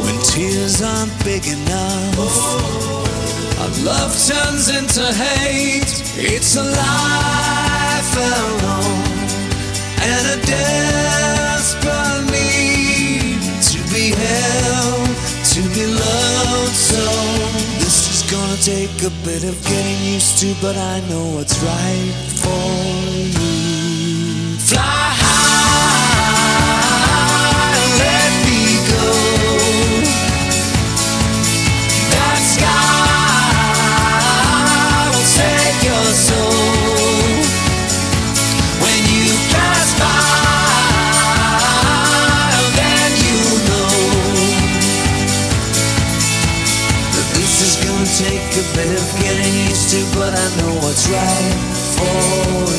When tears aren't big enough, our love turns into hate. It's a life alone and a to be held, to be loved. So this is gonna take a bit of getting used to, but I know what's right for you. Fly What's for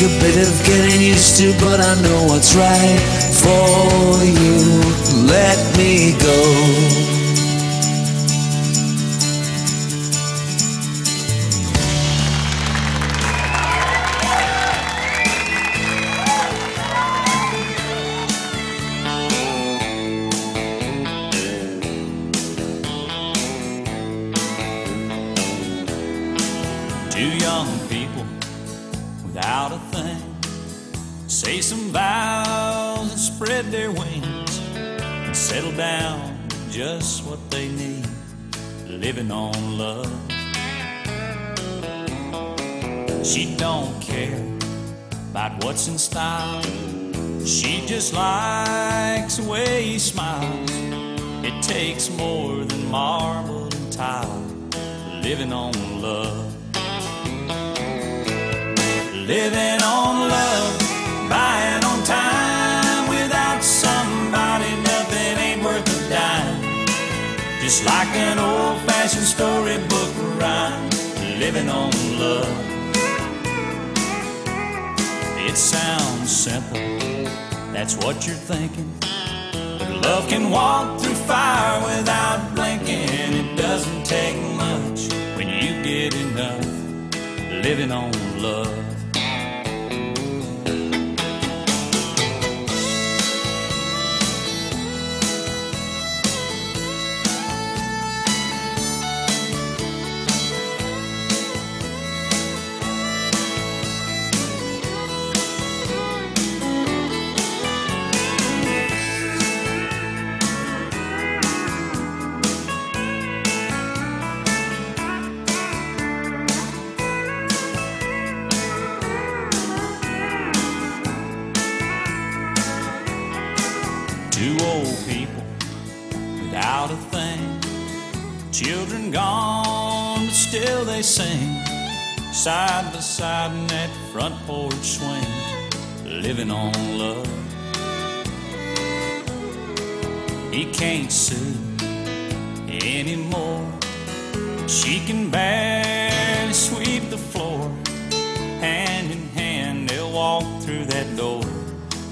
take a bit of getting used to, but I know what's right for you. Let me go.
Living on love. Living on love, buying on time. Without somebody, nothing ain't worth a dime. Just like an old fashioned storybook rhyme, living on love. It sounds simple, that's what you're thinking. But love can walk living on love. Living on love. He can't sue anymore. She can barely sweep the floor. Hand in hand, they'll walk through that door,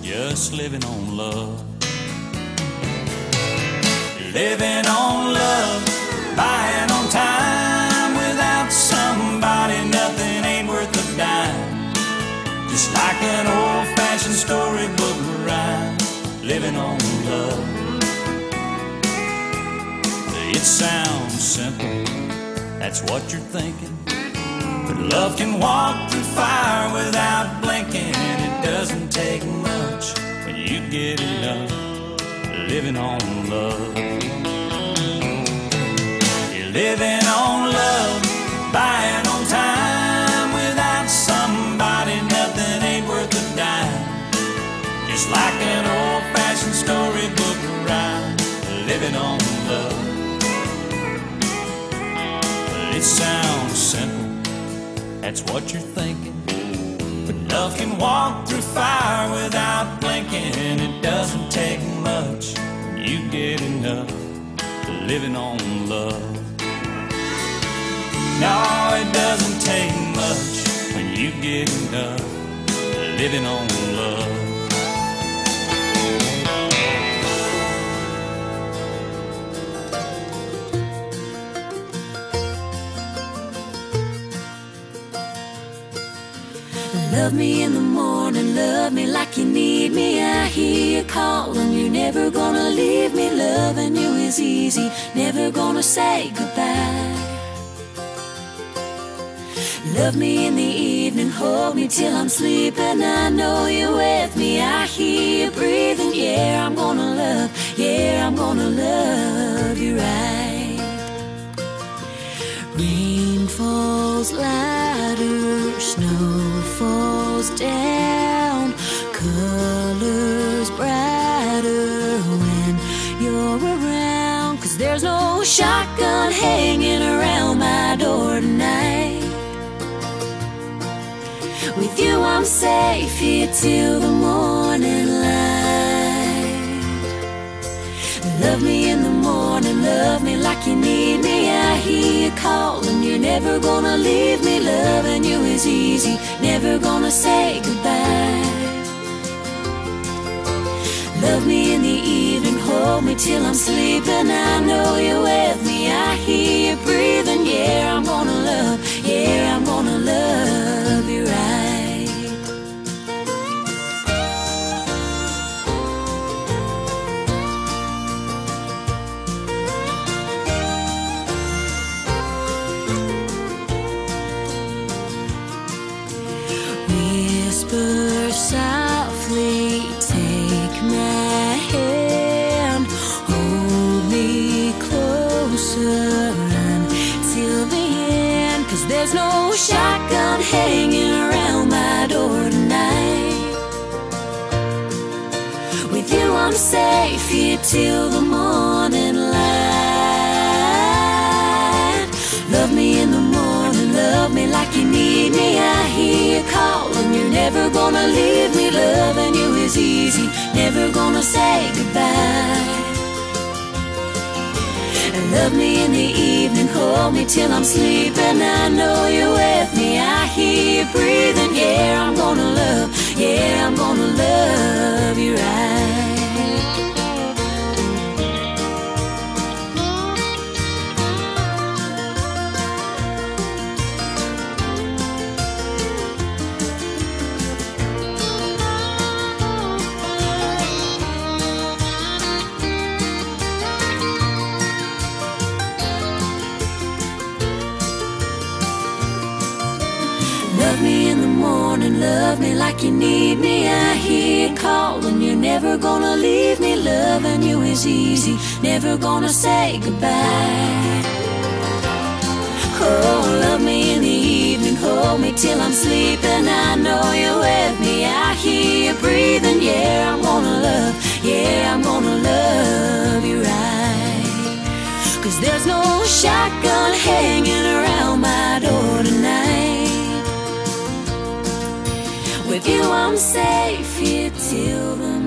just living on love. Living on love, buying on time. Without somebody, nothing ain't worth a dime. Just like an old storybook rhyme, living on love. It sounds simple, that's what you're thinking. But love can walk through fire without blinking. It doesn't take much when you get enough living on love. You're living on love, buying like an old fashioned storybook rhyme, living on love. It sounds simple, that's what you're thinking. But love can walk through fire without blinking. It doesn't take much when you get enough living on love. No, it doesn't take much when you get enough living on Love
me in the morning, love me like you need me. I hear you calling, you're never gonna leave me. Loving you is easy, never gonna say goodbye. Love me in the evening, hold me till I'm sleeping. I know you're with me, I hear you breathing. Yeah, I'm gonna love, yeah, I'm gonna love you right. Rain falls snow falls down, colors brighter when you're around. Cause there's no shotgun hanging around my door tonight. With you, I'm safe here till the morning Love me in the morning, love me like you need me. I hear you calling, you're never gonna leave me. Loving you is easy, never gonna say goodbye. Love me in the evening, hold me till I'm sleeping. I know you're with me, I hear you breathing. Yeah, I'm gonna love, yeah, I'm gonna love safe here till the morning light. Love me in the morning, love me like you need me. I hear you calling, you're never gonna leave me. Loving you is easy, never gonna say goodbye. Love me in the evening, hold me till I'm sleeping. I know you're with me, I hear you breathing. Yeah, I'm gonna love, yeah, I'm gonna love you right. Love me like you need me. I hear calling, you're never gonna leave me. Loving you is easy, never gonna say goodbye. Oh, love me in the evening, hold me till I'm sleeping. I know you're with me, I hear you breathing. Yeah, I'm gonna love, yeah, I'm gonna love you right.
Cause there's no shotgun hanging around my door With you, I'm safe here till the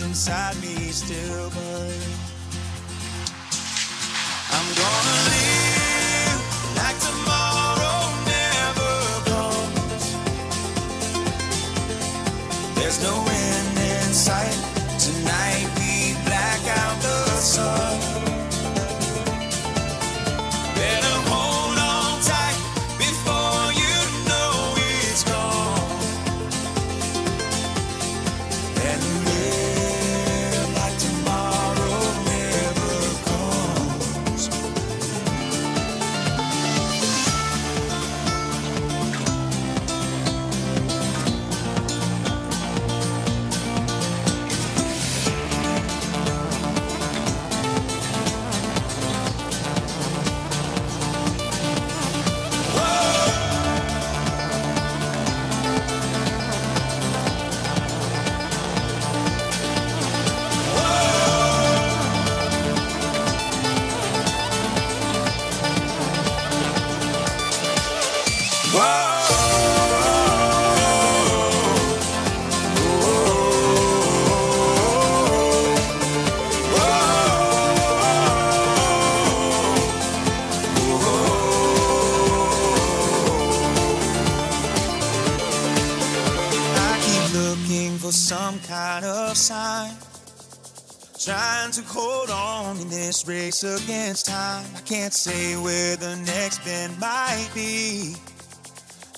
inside me
still. sign. Trying to hold on in this race against time. I can't say where the next bend might be.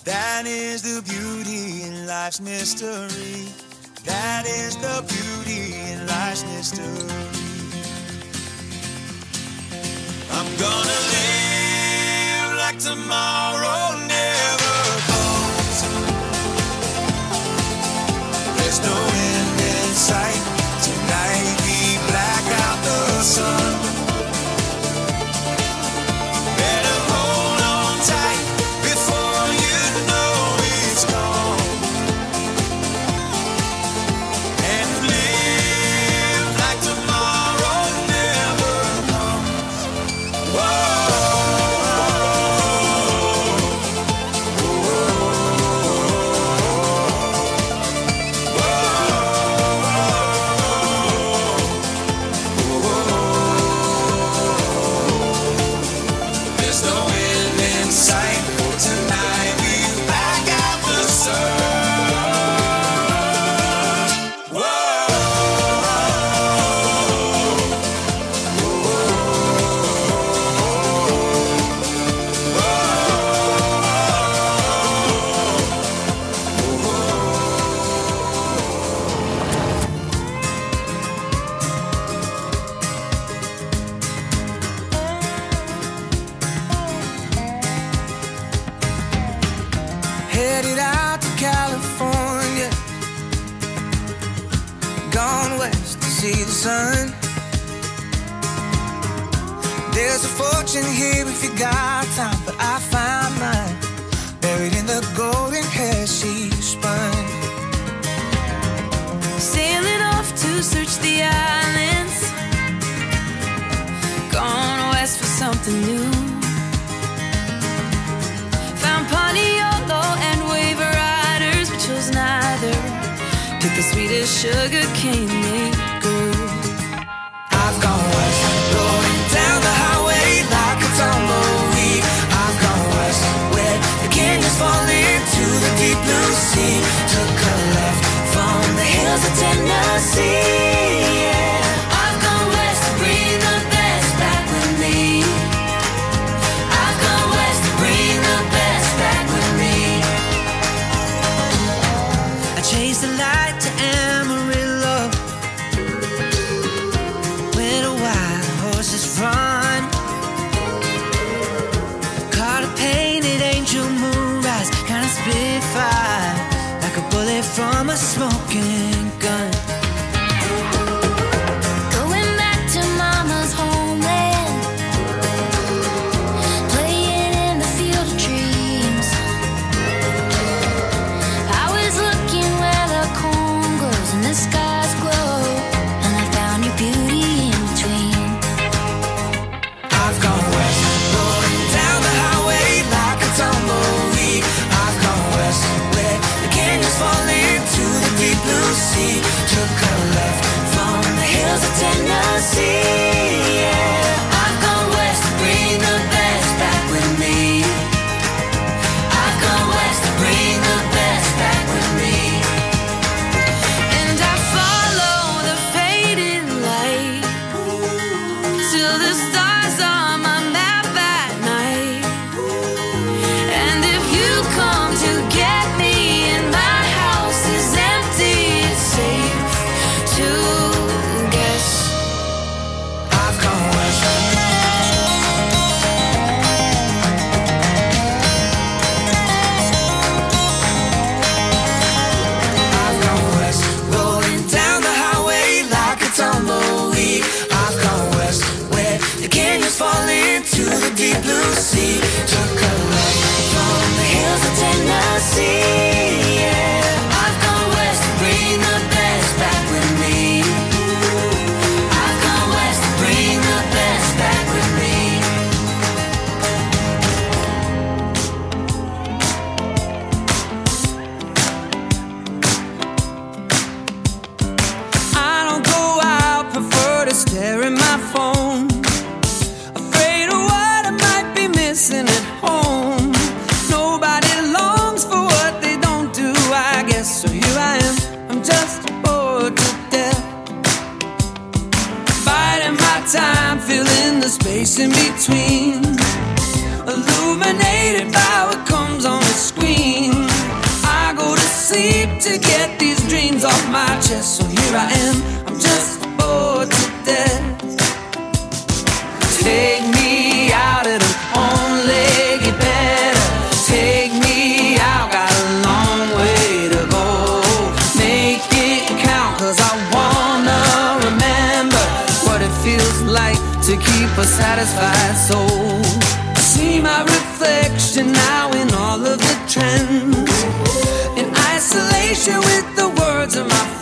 That is the beauty in life's mystery. That is the beauty in life's mystery. I'm gonna live like tomorrow.
option here if you got time, but I found mine buried in the golden hair she
spun. Sailing off to search the islands, gone west
for something new. Found
Pontiolo
and Wave Riders, but chose neither. Picked the sweetest sugar cane. answering my phone. Afraid of what I might be missing at home. Nobody longs for what they don't do, I guess. So here I am, I'm just bored to death. Biding my time, filling the space in between. Illuminated by what comes on the screen. I go to sleep to get these dreams off my chest. So here I am, I'm just. to keep a satisfied soul. I see my reflection now in all of the trends. In isolation with the words of my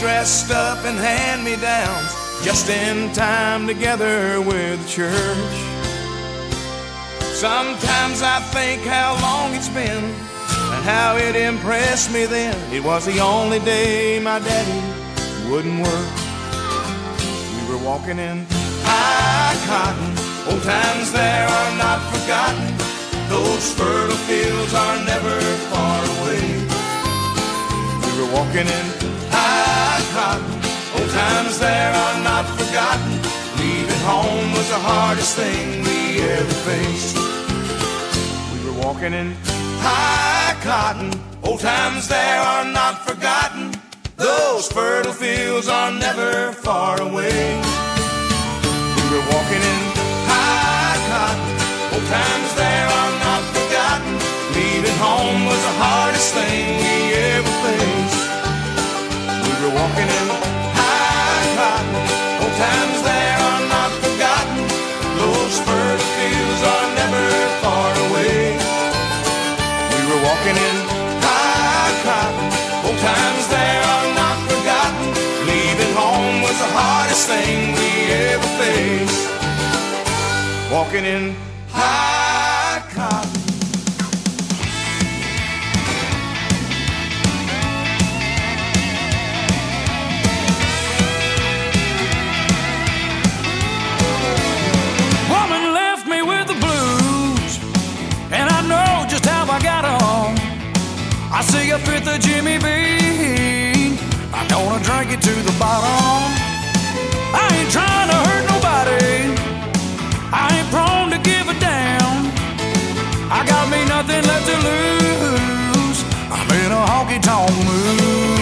dressed up in
hand me downs, just in time together with the church. Sometimes I think how long it's been and how it impressed me then. It was the only day my daddy wouldn't work. We were walking in high cotton. Old times there are not forgotten. Those fertile fields are never far away. We were walking in high cotton. Old times there are not forgotten. Leaving home was the hardest thing we ever faced. We were walking in high cotton. Old times there are not forgotten. Those fertile fields are never far away. We were walking in high cotton. Old times there are not forgotten. Leaving home was the hardest thing we walking in high cotton. Old times there are not forgotten. Those fertile fields are never far away. We were walking in high cotton. Old times there are not forgotten. Leaving home was the hardest thing we ever faced. Walking in high
gonna it to the bottom. I ain't trying to hurt nobody. I ain't prone to give a damn. I got me nothing left to lose. I'm in a honky tonk mood.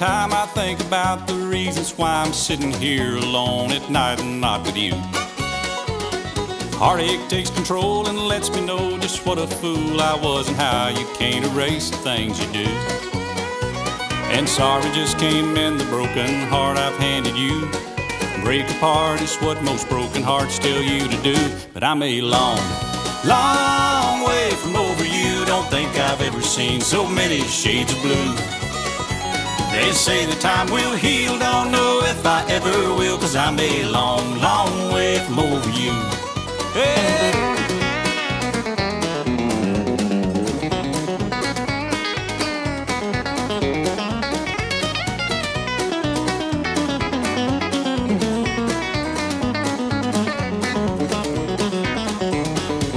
Time I think about the reasons why I'm sitting here alone at night and not with you. Heartache takes control and lets me know just what a fool I was and how you can't erase the things you do. And sorry just can't mend the broken heart I've handed you. Break apart is what most broken hearts tell you to do. But I'm a long, long way from over you. Don't think I've ever seen so many shades of blue. They say the time will heal, don't know if I ever will, cause I'm a long, long way from over you. Hey.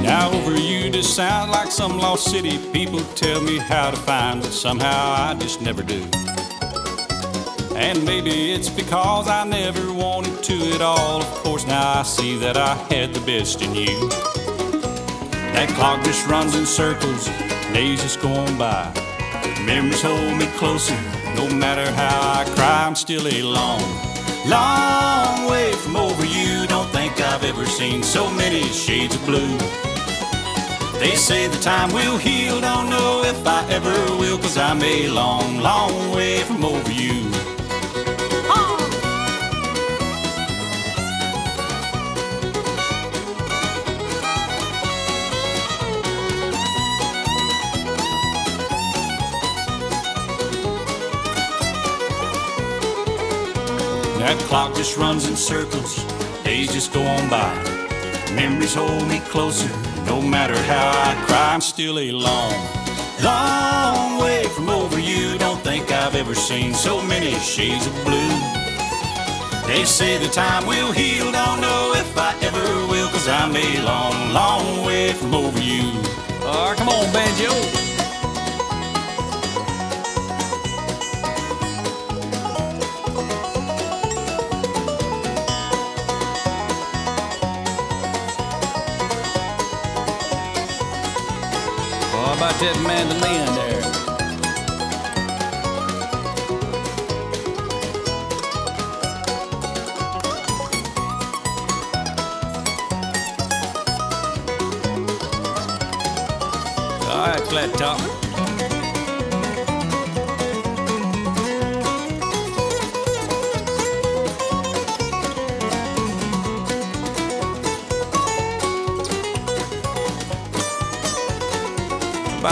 Now over you just sound like some lost city. People tell me how to find, but somehow I just never do. And maybe it's because I never wanted to at all. Of course, now I see that I had the best in you. That clock just runs in circles, days just going by. Memories hold me closer, no matter how I cry, I'm still a long, long way from over you. Don't think
I've ever seen so many shades of blue. They say the time will heal, don't know if I ever will, cause I'm a long, long way from over you. That clock just runs in circles, days just go on by. Memories hold me closer, no matter how I cry, I'm still a long, long way from over you. Don't think I've ever seen so many shades of blue. They say the time will heal, don't know if I ever will, cause I'm a long, long way from over you. Alright, come on, banjo. said mandolin there. All right, flat top.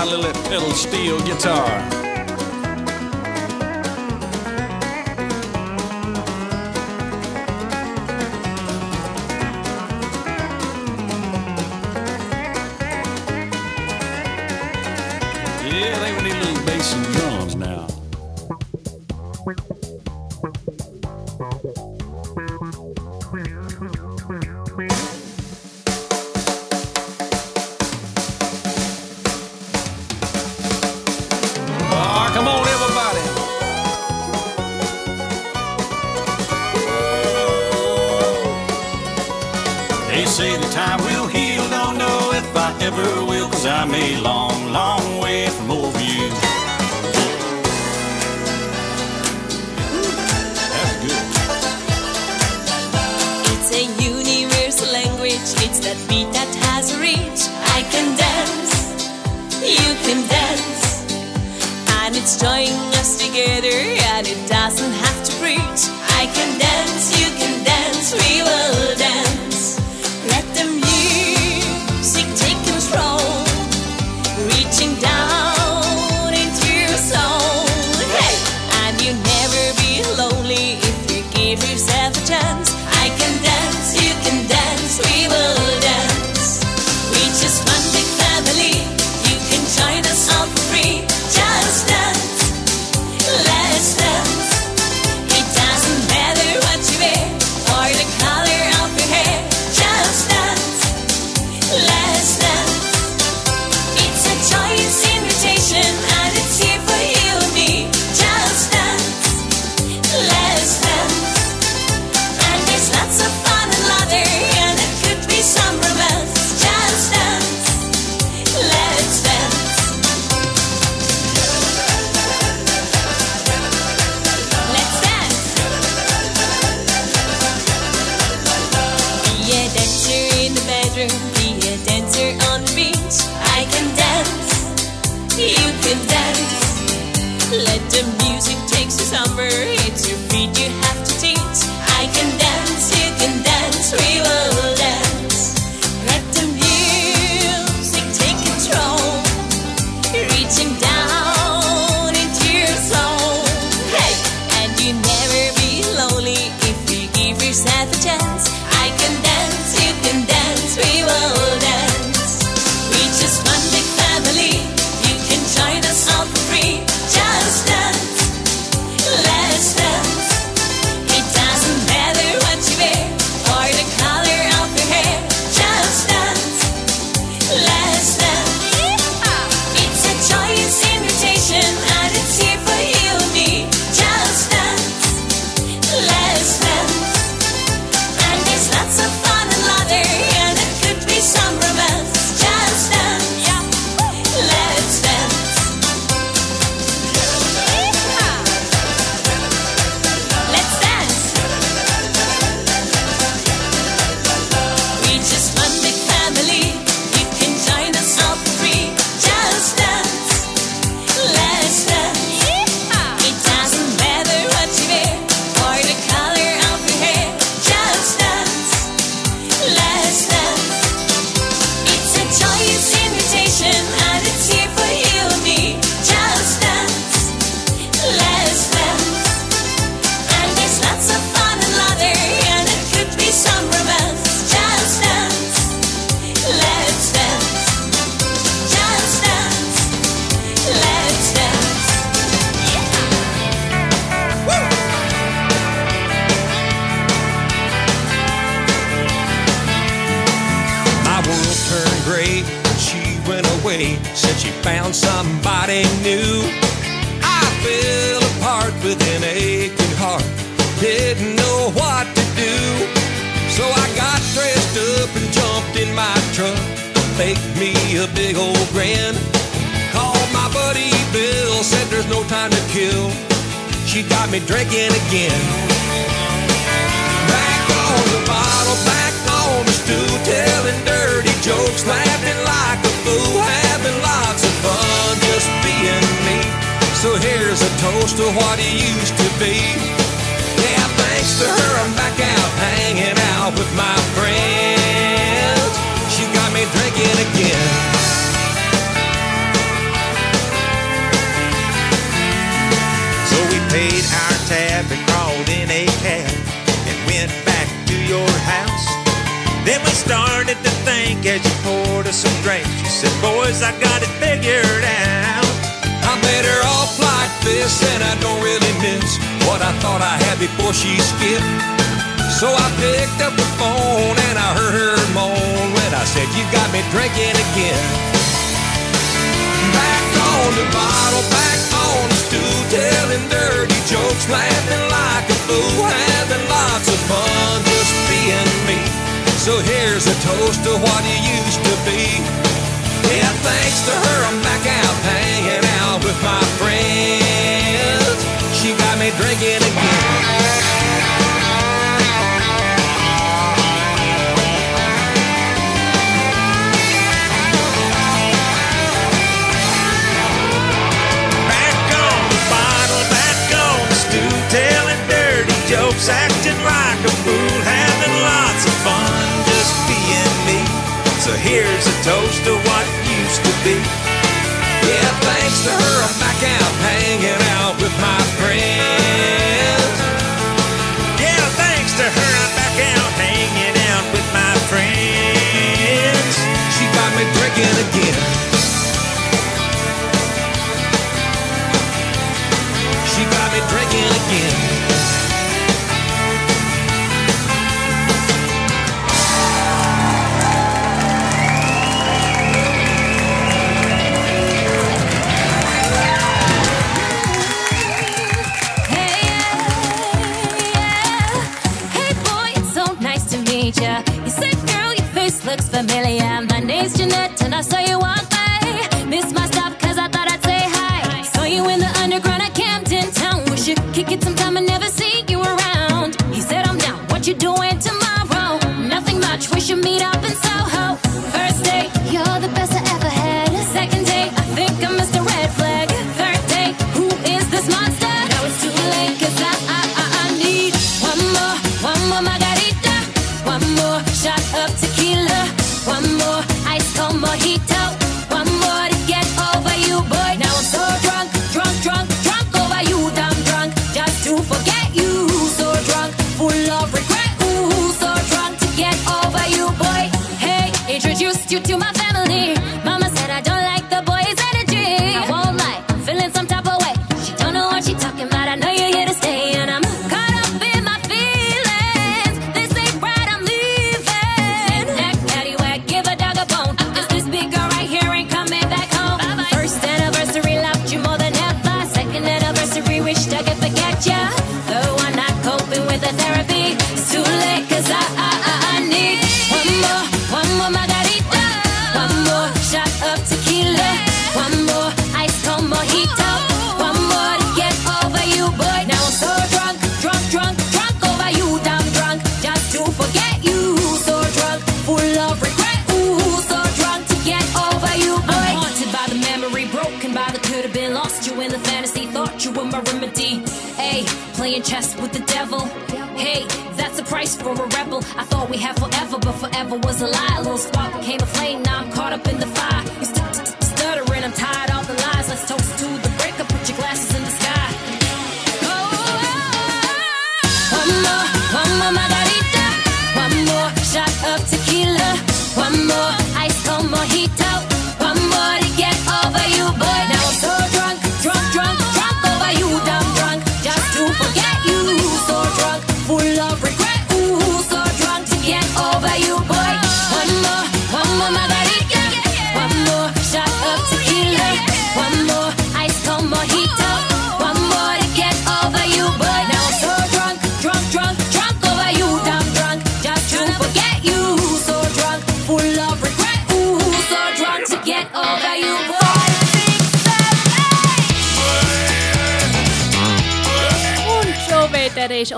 my little fiddle steel guitar.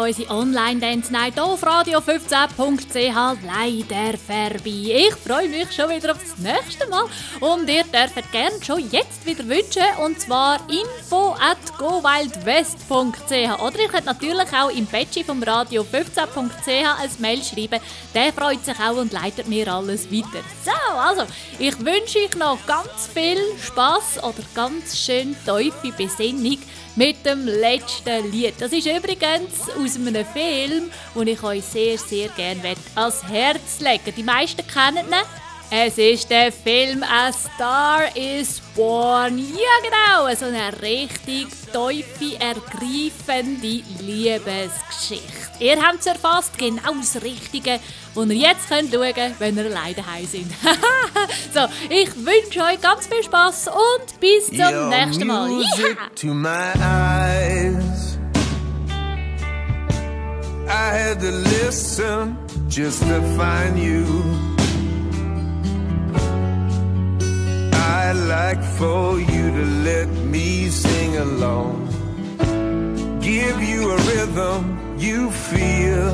Unsere Online-Dance-Night auf radio15.ch leider vorbei. Ich freue mich schon wieder auf das nächste Mal und ihr dürft gerne schon jetzt wieder wünschen und zwar info at gowildwest.ch oder ihr könnt natürlich auch im Patchy vom Radio 15.ch ein Mail schreiben. Der freut sich auch und leitet mir alles weiter. So, also, ich wünsche euch noch ganz viel Spaß oder ganz schön tiefe Besinnung mit dem letzten Lied. Das ist übrigens aus einem Film, den ich euch sehr, sehr gerne ans Herz legen Die meisten kennen ihn. Es ist der Film A Star is Born. Ja, genau, so eine richtig tiefe, ergreifende Liebesgeschichte. Ihr habt es erfasst, genau das Richtige, wo ihr jetzt könnt schauen könnt, wenn ihr alleine daheim sind. so, ich wünsche euch ganz viel Spaß und bis zum
Your
nächsten Mal.
music I'd like for you to let me sing along. Give you a rhythm you feel.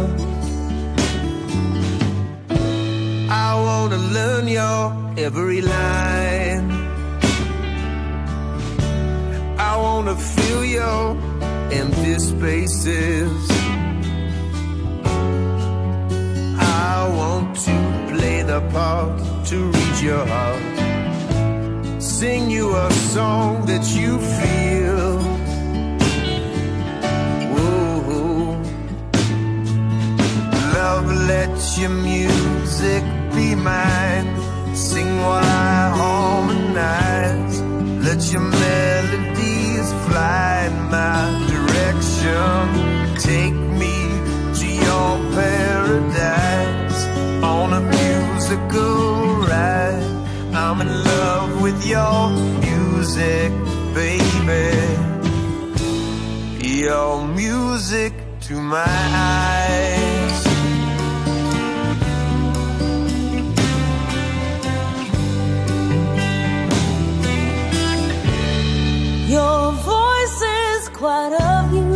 I wanna learn your every line. I wanna fill your empty spaces. I want to play the part to reach your heart. Sing you a song that you feel. Whoa. Love, let your music be mine. Sing while I harmonize. Let your melodies fly in my direction. Take me to your paradise on a musical ride. I'm in with your music, baby. Your music to my eyes.
Your voice is quite of you.